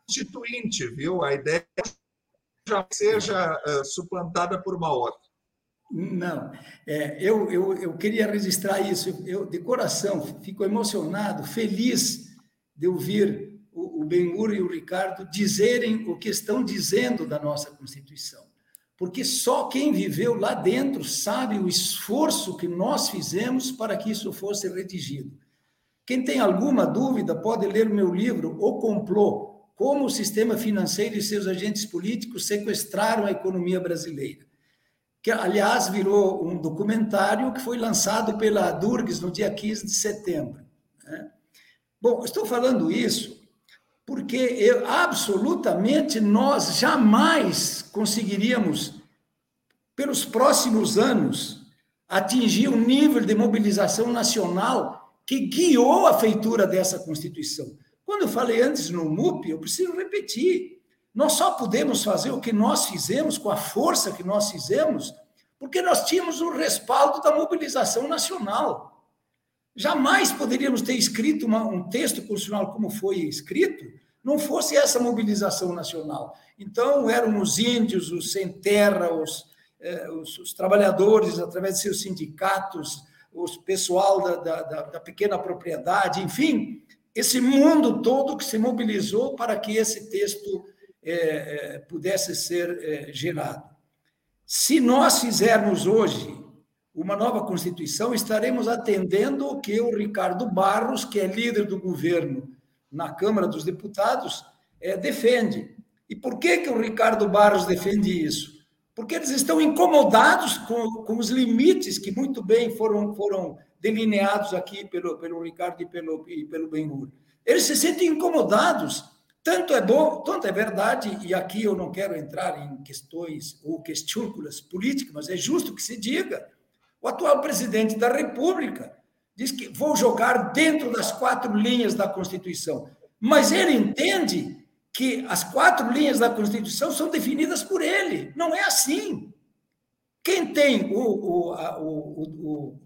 Speaker 2: constituinte, viu? A ideia já seja uh, suplantada por uma outra.
Speaker 4: Não, é, eu, eu, eu queria registrar isso. Eu, de coração, fico emocionado, feliz de ouvir o, o Benhur e o Ricardo dizerem o que estão dizendo da nossa Constituição. Porque só quem viveu lá dentro sabe o esforço que nós fizemos para que isso fosse redigido. Quem tem alguma dúvida pode ler meu livro, O Complô: Como o sistema financeiro e seus agentes políticos sequestraram a economia brasileira que aliás virou um documentário que foi lançado pela Durgs no dia 15 de setembro. Né? Bom, estou falando isso porque eu, absolutamente nós jamais conseguiríamos, pelos próximos anos, atingir o nível de mobilização nacional que guiou a feitura dessa Constituição. Quando eu falei antes no MUP, eu preciso repetir. Nós só podemos fazer o que nós fizemos, com a força que nós fizemos, porque nós tínhamos o respaldo da mobilização nacional. Jamais poderíamos ter escrito uma, um texto constitucional como foi escrito, não fosse essa mobilização nacional. Então, eram os índios, os sem terra, os, eh, os, os trabalhadores, através de seus sindicatos, o pessoal da, da, da pequena propriedade, enfim, esse mundo todo que se mobilizou para que esse texto é, é, pudesse ser é, gerado. Se nós fizermos hoje uma nova Constituição, estaremos atendendo o que o Ricardo Barros, que é líder do governo na Câmara dos Deputados, é, defende. E por que, que o Ricardo Barros defende isso? Porque eles estão incomodados com, com os limites que muito bem foram, foram delineados aqui pelo, pelo Ricardo e pelo, e pelo Benhur. Eles se sentem incomodados tanto é bom, tanto é verdade, e aqui eu não quero entrar em questões ou questúnculas políticas, mas é justo que se diga. O atual presidente da República diz que vou jogar dentro das quatro linhas da Constituição, mas ele entende que as quatro linhas da Constituição são definidas por ele. Não é assim. Quem tem o, o, a, o,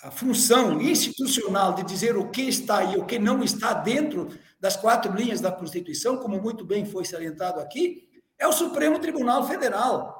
Speaker 4: a função institucional de dizer o que está e o que não está dentro das quatro linhas da Constituição, como muito bem foi salientado aqui, é o Supremo Tribunal Federal.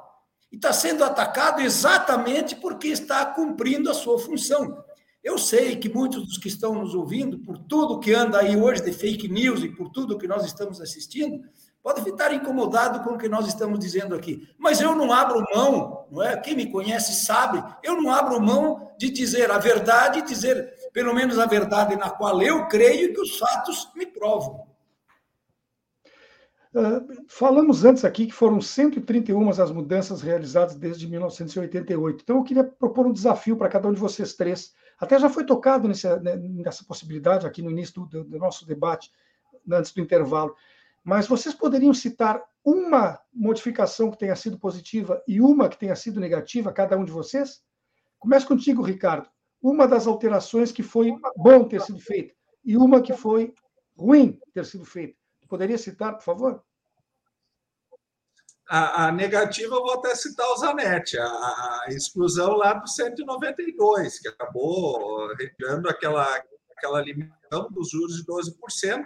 Speaker 4: E está sendo atacado exatamente porque está cumprindo a sua função. Eu sei que muitos dos que estão nos ouvindo, por tudo que anda aí hoje de fake news e por tudo que nós estamos assistindo, podem ficar incomodados com o que nós estamos dizendo aqui. Mas eu não abro mão, não é? Quem me conhece sabe, eu não abro mão de dizer a verdade, dizer pelo menos a verdade na qual eu creio que os fatos me provam.
Speaker 1: Uh, falamos antes aqui que foram 131 as mudanças realizadas desde 1988. Então, eu queria propor um desafio para cada um de vocês três. Até já foi tocado nessa, né, nessa possibilidade aqui no início do, do nosso debate, antes do intervalo. Mas vocês poderiam citar uma modificação que tenha sido positiva e uma que tenha sido negativa, cada um de vocês? Começo contigo, Ricardo uma das alterações que foi bom ter sido feita e uma que foi ruim ter sido feita. Poderia citar, por favor?
Speaker 2: A, a negativa, eu vou até citar o Zanetti, a, a, exclusão lá do 192, que acabou retirando aquela, aquela limitação dos juros de 12%,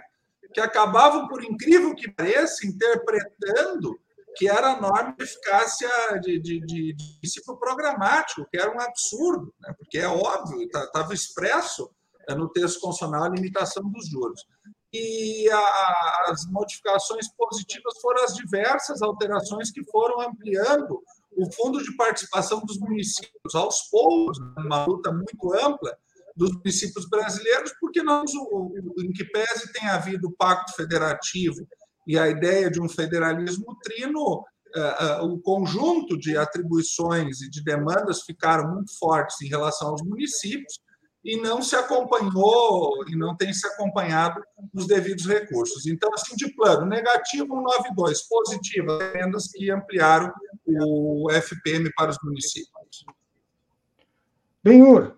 Speaker 2: que acabavam, por incrível que pareça, interpretando que era a norma de eficácia de, de, de, de princípio programático, que era um absurdo, né? porque é óbvio, estava tá, expresso é, no texto constitucional a limitação dos juros. E a, as modificações positivas foram as diversas alterações que foram ampliando o fundo de participação dos municípios. Aos poucos, uma luta muito ampla dos municípios brasileiros, porque nós, em que pese tem havido o pacto federativo e a ideia de um federalismo trino, eh, eh, o conjunto de atribuições e de demandas ficaram muito fortes em relação aos municípios e não se acompanhou e não tem se acompanhado os devidos recursos. Então, assim, de plano, negativo 192, positivo, emendas que ampliaram o FPM para os municípios.
Speaker 1: Benhur,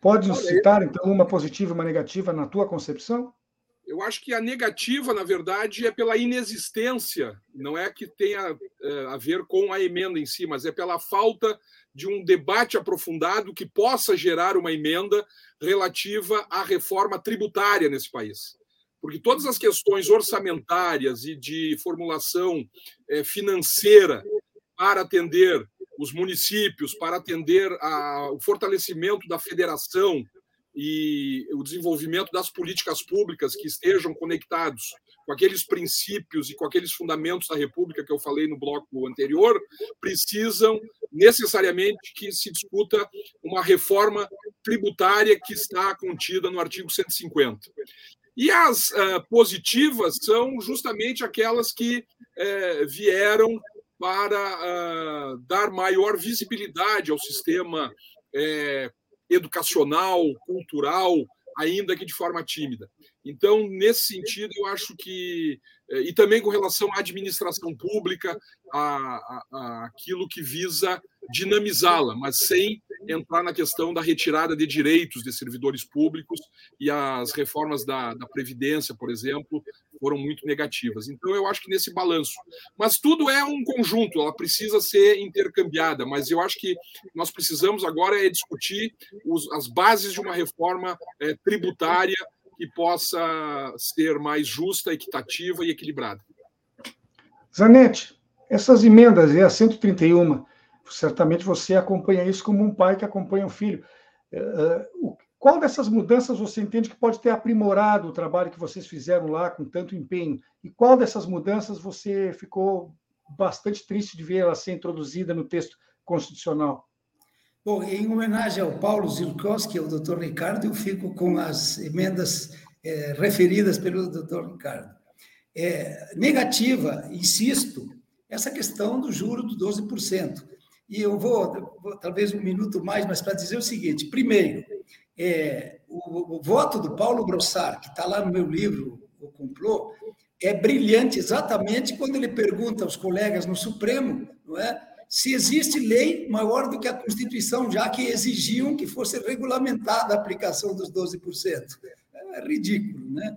Speaker 1: pode citar, então, uma positiva e uma negativa na tua concepção?
Speaker 3: Eu acho que a negativa, na verdade, é pela inexistência, não é que tenha é, a ver com a emenda em si, mas é pela falta de um debate aprofundado que possa gerar uma emenda relativa à reforma tributária nesse país. Porque todas as questões orçamentárias e de formulação é, financeira para atender os municípios, para atender o fortalecimento da federação, e o desenvolvimento das políticas públicas que estejam conectados com aqueles princípios e com aqueles fundamentos da República que eu falei no bloco anterior, precisam necessariamente que se discuta uma reforma tributária que está contida no artigo 150. E as uh, positivas são justamente aquelas que uh, vieram para uh, dar maior visibilidade ao sistema eh, educacional, cultural, ainda que de forma tímida. Então, nesse sentido, eu acho que. Eh, e também com relação à administração pública, a aquilo que visa dinamizá-la, mas sem entrar na questão da retirada de direitos de servidores públicos e as reformas da, da Previdência, por exemplo, foram muito negativas. Então, eu acho que nesse balanço. Mas tudo é um conjunto, ela precisa ser intercambiada, mas eu acho que nós precisamos agora é discutir os, as bases de uma reforma é, tributária que possa ser mais justa, equitativa e equilibrada.
Speaker 1: Zanetti, essas emendas, e a 131, certamente você acompanha isso como um pai que acompanha um filho. É, é, qual dessas mudanças você entende que pode ter aprimorado o trabalho que vocês fizeram lá com tanto empenho? E qual dessas mudanças você ficou bastante triste de ver ela ser introduzida no texto constitucional?
Speaker 4: Bom, em homenagem ao Paulo Zilkowski ao doutor Ricardo, eu fico com as emendas é, referidas pelo doutor Ricardo. É, negativa, insisto, essa questão do juro do 12%. E eu vou, vou talvez um minuto mais, mas para dizer o seguinte: primeiro, é, o, o, voto do Paulo Grossar, que está lá no meu livro, O Complô, é brilhante exatamente quando ele pergunta aos colegas no Supremo, não é? Se existe lei maior do que a Constituição, já que exigiam que fosse regulamentada a aplicação dos 12%. É ridículo, né?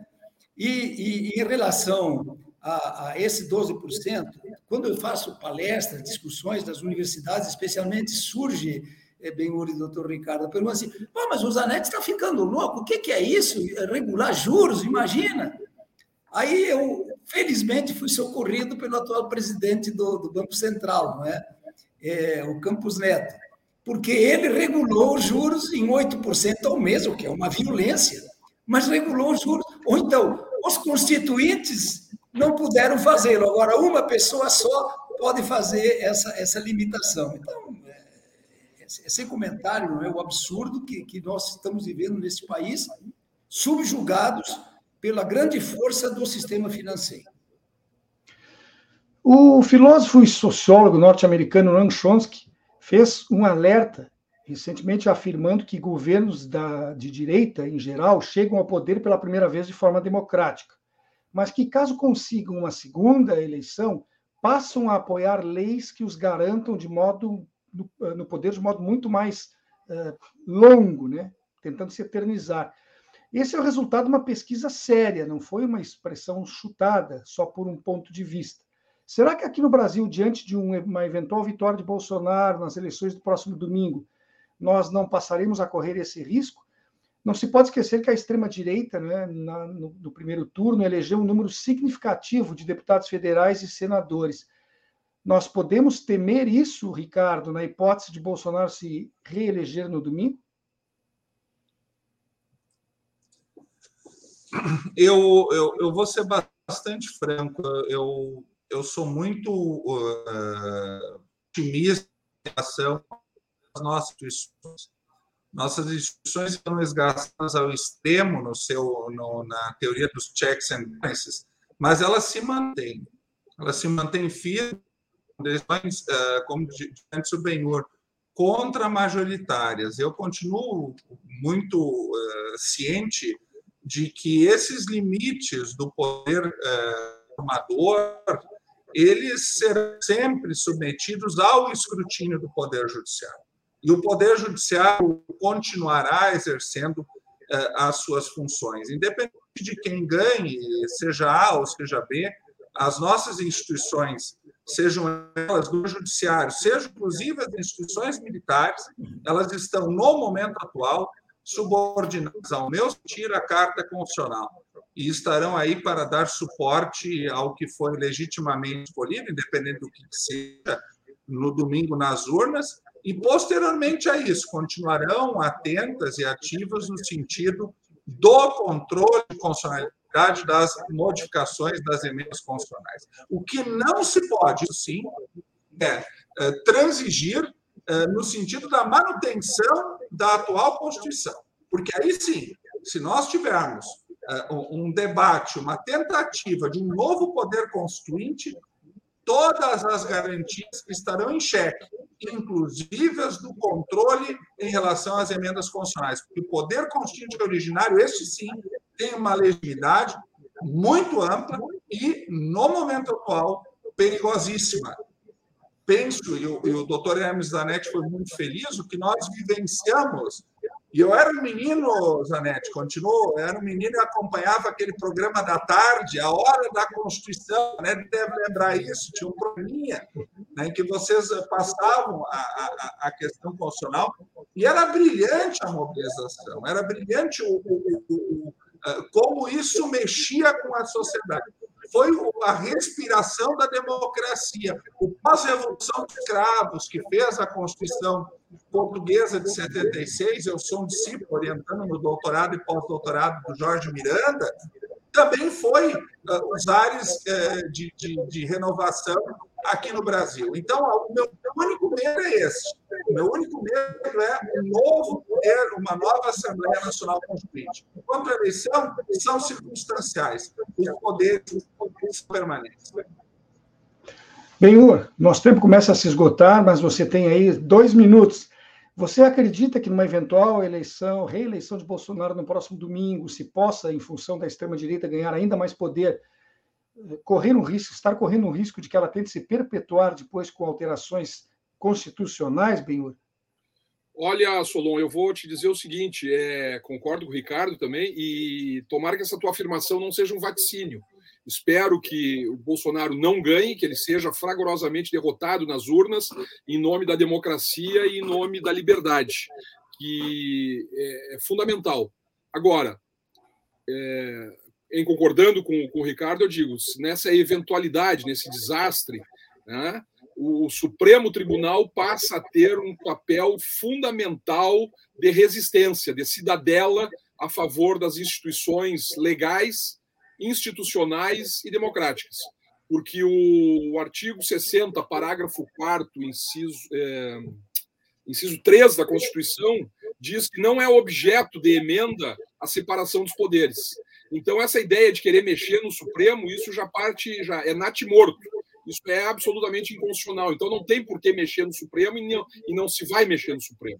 Speaker 4: E, e em relação a, a esse 12%, quando eu faço palestras, discussões das universidades, especialmente surge é bem o doutor Ricardo pergunta assim: mas o Zanetti está ficando louco, o que, que é isso? Regular juros, imagina. Aí eu, felizmente, fui socorrido pelo atual presidente do, do Banco Central, não é? É? o Campos Neto, porque ele regulou os juros em 8% ao mês, o que é uma violência, mas regulou os juros. Ou então, os constituintes não puderam fazê-lo, agora uma pessoa só pode fazer essa, essa limitação. Então, é sem comentário, é o absurdo que, que nós estamos vivendo nesse país, subjugados pela grande força do sistema financeiro.
Speaker 1: O filósofo e sociólogo norte-americano Noam Chomsky fez um alerta recentemente afirmando que governos da, de direita, em geral, chegam ao poder pela primeira vez de forma democrática, mas que, caso consigam uma segunda eleição, passam a apoiar leis que os garantam de modo no, eh, poder de modo muito mais uh, longo, né? tentando se eternizar. Esse é o resultado de uma pesquisa séria, não foi uma expressão chutada só por um ponto de vista. Será que aqui no Brasil, diante de uma eventual vitória de Bolsonaro nas eleições do próximo domingo, nós não passaremos a correr esse risco? Não se pode esquecer que a extrema-direita, né, no, no primeiro turno, elegeu um número significativo de deputados federais e senadores. Nós podemos temer isso, Ricardo, na hipótese de Bolsonaro se reeleger no domingo?
Speaker 2: Eu, eu, eu vou ser bastante franco. Eu, eu sou muito uh, otimista em relação às nossas instituições. Nossas instituições estão esgastadas ao extremo no seu, no, na teoria dos checks and balances, mas elas se mantêm. Elas se mantêm firmes, uh, como disse o Benhur, contra-majoritárias. Eu continuo muito uh, ciente de que esses limites do poder formador eles serão sempre submetidos ao escrutínio do poder judiciário. E o poder judiciário continuará exercendo as suas funções, independente de quem ganhe, seja A ou seja B, as nossas instituições, sejam elas do judiciário, sejam inclusive as instituições militares, elas estão no momento atual subordinadas ao meu sentir à Carta Constitucional e estarão aí para dar suporte ao que foi legitimamente escolhido, independente do que seja, no domingo nas urnas, e posteriormente a isso continuarão atentas e ativas no sentido do controle de constitucionalidade das modificações das emendas constitucionais. O que não se pode, sim, é, é transigir é, no sentido da manutenção da atual Constituição. Porque aí sim, se nós tivermos um debate, uma tentativa de um novo poder constituinte, todas as garantias estarão em xeque, inclusive as do controle em relação às emendas constitucionais. Porque o poder constituinte originário, este sim, tem uma legitimidade muito ampla e, no momento atual, perigosíssima. Penso, e o, e o doutor Hermes Zanetti foi muito feliz, o que nós vivenciamos e eu era um menino, Zanetti, continuou, eu era um menino e acompanhava aquele programa da tarde, a hora da Constituição, né? deve lembrar isso, tinha um programinha né, em que vocês passavam a, a, a, questão constitucional, e era brilhante a mobilização, era brilhante o, o, o, como isso mexia com a sociedade foi a respiração da democracia. O pós-revolução de escravos, que fez a Constituição Portuguesa de 76, eu sou um discípulo orientando no doutorado e pós-doutorado do Jorge Miranda, também foi uh, os ares uh, de, de, de, renovação aqui no Brasil. Então, o meu único medo é esse. O meu único medo é um novo poder, uma nova Assembleia Nacional Constituinte. Quanto à eleição, são circunstanciais. Os poderes, poderes permanentes.
Speaker 1: Benhur, nosso tempo começa a se esgotar, mas você tem aí dois minutos você acredita que numa eventual eleição, reeleição de Bolsonaro no próximo domingo, se possa, em função da extrema-direita, ganhar ainda mais poder, eh, correr um risco, estar correndo um risco de que ela tente se perpetuar depois com alterações constitucionais, Benhur?
Speaker 3: Olha, Solon, eu vou te dizer o seguinte: é, concordo com o Ricardo também, e tomara que essa tua afirmação não seja um vaticínio. Espero que o Bolsonaro não ganhe, que ele seja fragorosamente derrotado nas urnas, em nome da democracia e em nome da liberdade, que é, é fundamental. Agora, é, em concordando com, com o Ricardo, eu digo, nessa eventualidade, nesse desastre, né, o Supremo Tribunal passa a ter um papel fundamental de resistência, de cidadela a favor das instituições legais institucionais e democráticas, porque o artigo 60, parágrafo 4 inciso, é, inciso 3 da Constituição, diz que não é objeto de emenda a separação dos poderes. Então, essa ideia de querer mexer no Supremo, isso já parte, já é natimorto. Isso é absolutamente inconstitucional. Então, não tem por que mexer no Supremo e não, e não se vai mexer no Supremo.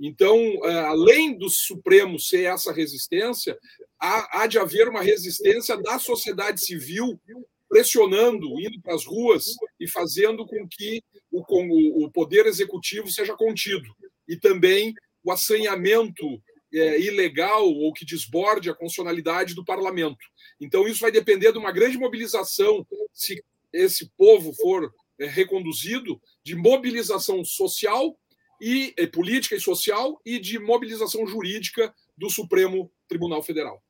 Speaker 3: Então, é, além do Supremo ser essa resistência, há, há de haver uma resistência da sociedade civil pressionando, indo para as ruas e fazendo com que o, o poder executivo seja contido. E também o assanhamento é, ilegal ou que desborde a constitucionalidade do parlamento. Então, isso vai depender de uma grande mobilização, se esse povo for é, reconduzido, de mobilização social e, e política e social e de mobilização jurídica do Supremo Tribunal Federal.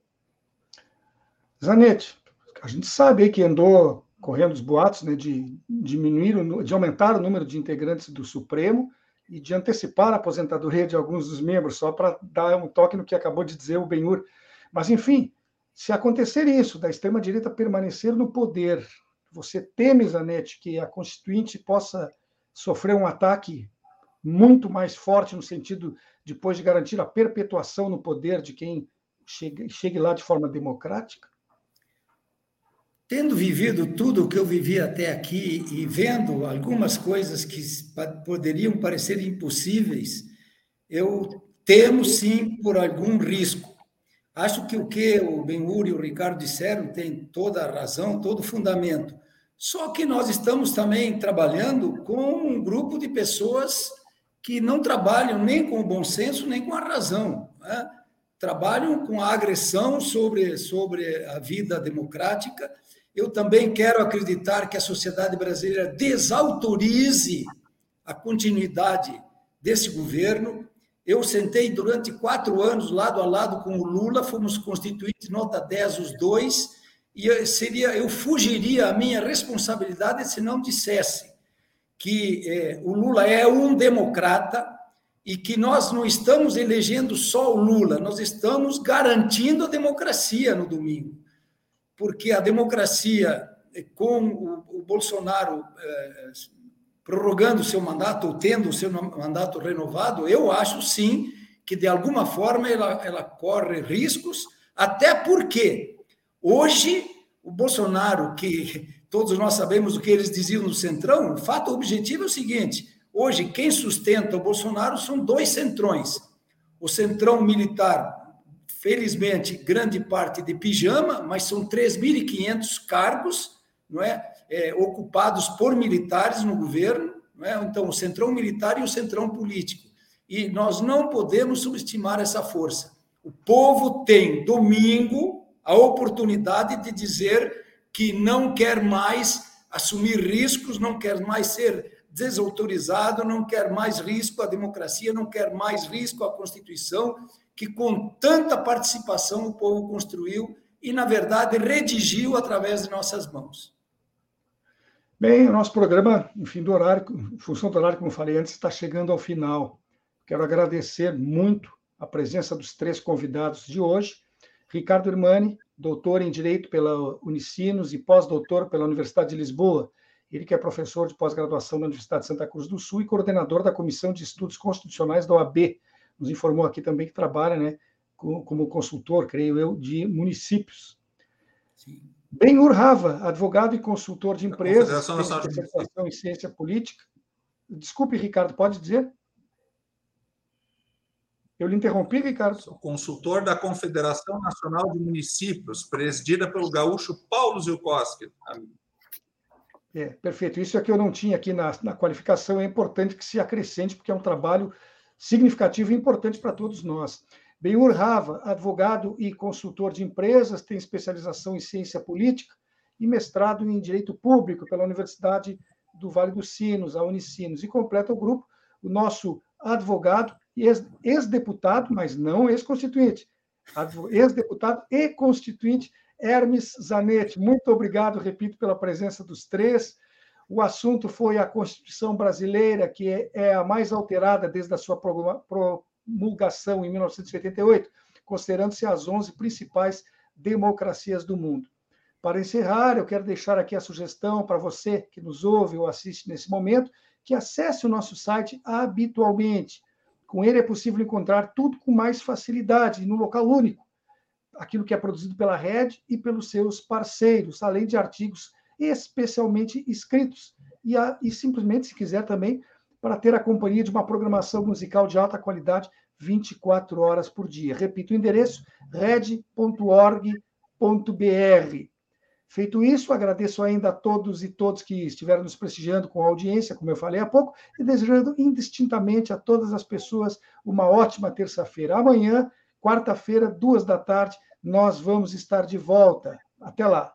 Speaker 1: Zanetti, a gente sabe que andou correndo os boatos né, de diminuir, de aumentar o número de integrantes do Supremo e de antecipar a aposentadoria de alguns dos membros, só para dar um toque no que acabou de dizer o Benhur. Mas, enfim, se acontecer isso, da extrema-direita permanecer no poder, você teme, Zanetti, que a Constituinte possa sofrer um ataque muito mais forte no sentido depois de garantir a perpetuação no poder de quem chegue, chegue lá de forma democrática?
Speaker 4: Tendo vivido tudo o que eu vivi até aqui e vendo algumas coisas que poderiam parecer impossíveis, eu temo sim por algum risco. Acho que o que o Benhur e o Ricardo disseram tem toda a razão, todo o fundamento. Só que nós estamos também trabalhando com um grupo de pessoas que não trabalham nem com o bom senso, nem com a razão. Né? Trabalham com a agressão sobre, sobre a vida democrática eu também quero acreditar que a sociedade brasileira desautorize a continuidade desse governo. Eu sentei durante quatro anos lado a lado com o Lula, fomos constituídos nota 10 os dois, e seria, eu fugiria a minha responsabilidade se não dissesse que é, o Lula é um democrata e que nós não estamos elegendo só o Lula, nós estamos garantindo a democracia no domingo porque a democracia, com o, Bolsonaro eh, prorrogando seu mandato, ou tendo o seu mandato renovado, eu acho sim que, de alguma forma, ela, ela corre riscos, até porque hoje o Bolsonaro, que todos nós sabemos o que eles diziam no Centrão, o fato objetivo é o seguinte: hoje quem sustenta o Bolsonaro são dois centrões. O centrão militar felizmente, grande parte de pijama, mas são 3.500 cargos não é? é? ocupados por militares no governo, não é? então o centrão militar e o centrão político. E nós não podemos subestimar essa força. O povo tem, domingo, a oportunidade de dizer que não quer mais assumir riscos, não quer mais ser desautorizado, não quer mais risco à democracia, não quer mais risco à Constituição, que com tanta participação o povo construiu e, na verdade, redigiu através de nossas mãos.
Speaker 1: Bem, o nosso programa, em fim do horário, em função do horário, como falei antes, está chegando ao final. Quero agradecer muito a presença dos três convidados de hoje. Ricardo Irmani, doutor em Direito pela Unicinos e pós-doutor pela Universidade de Lisboa. Ele que é professor de pós-graduação da Universidade de Santa Cruz do Sul e coordenador da Comissão de Estudos Constitucionais da OAB, nos informou aqui também que trabalha né, como consultor, creio eu, de municípios. Ben Urrava, advogado e consultor de empresas, especialização em ciência política. Desculpe, Ricardo, pode dizer? Eu lhe interrompi, Ricardo?
Speaker 2: Sou consultor da Confederação Nacional de Municípios, presidida pelo gaúcho Paulo Zilkowski.
Speaker 1: É, perfeito. Isso é que eu não tinha aqui na, na qualificação, é importante que se acrescente, porque é um trabalho significativo e importante para todos nós. Benhur Rava, advogado e consultor de empresas, tem especialização em ciência política e mestrado em direito público pela Universidade do Vale dos Sinos, a Unicinos, e completa o grupo o nosso advogado e ex-deputado, mas não ex-constituinte, ex-deputado e constituinte Hermes Zanetti. Muito obrigado, repito, pela presença dos três. O assunto foi a Constituição brasileira, que é, é a mais alterada desde a sua promulgação em 1988, considerando-se as 11 principais democracias do mundo. Para encerrar, eu quero deixar aqui a sugestão para você que nos ouve ou assiste nesse momento, que acesse o nosso site habitualmente. Com ele é possível encontrar tudo com mais facilidade, no local único. Aquilo que é produzido pela Rede e pelos seus parceiros, além de artigos especialmente escritos. E, a, e simplesmente, se quiser também, para ter a companhia de uma programação musical de alta qualidade 24 horas por dia. Repito o endereço: red.org.br. Feito isso, agradeço ainda a todos e todos que estiveram nos prestigiando com a audiência, como eu falei há pouco, e desejando indistintamente a todas as pessoas uma ótima terça-feira. Amanhã, quarta-feira, duas da tarde, nós vamos estar de volta. Até lá.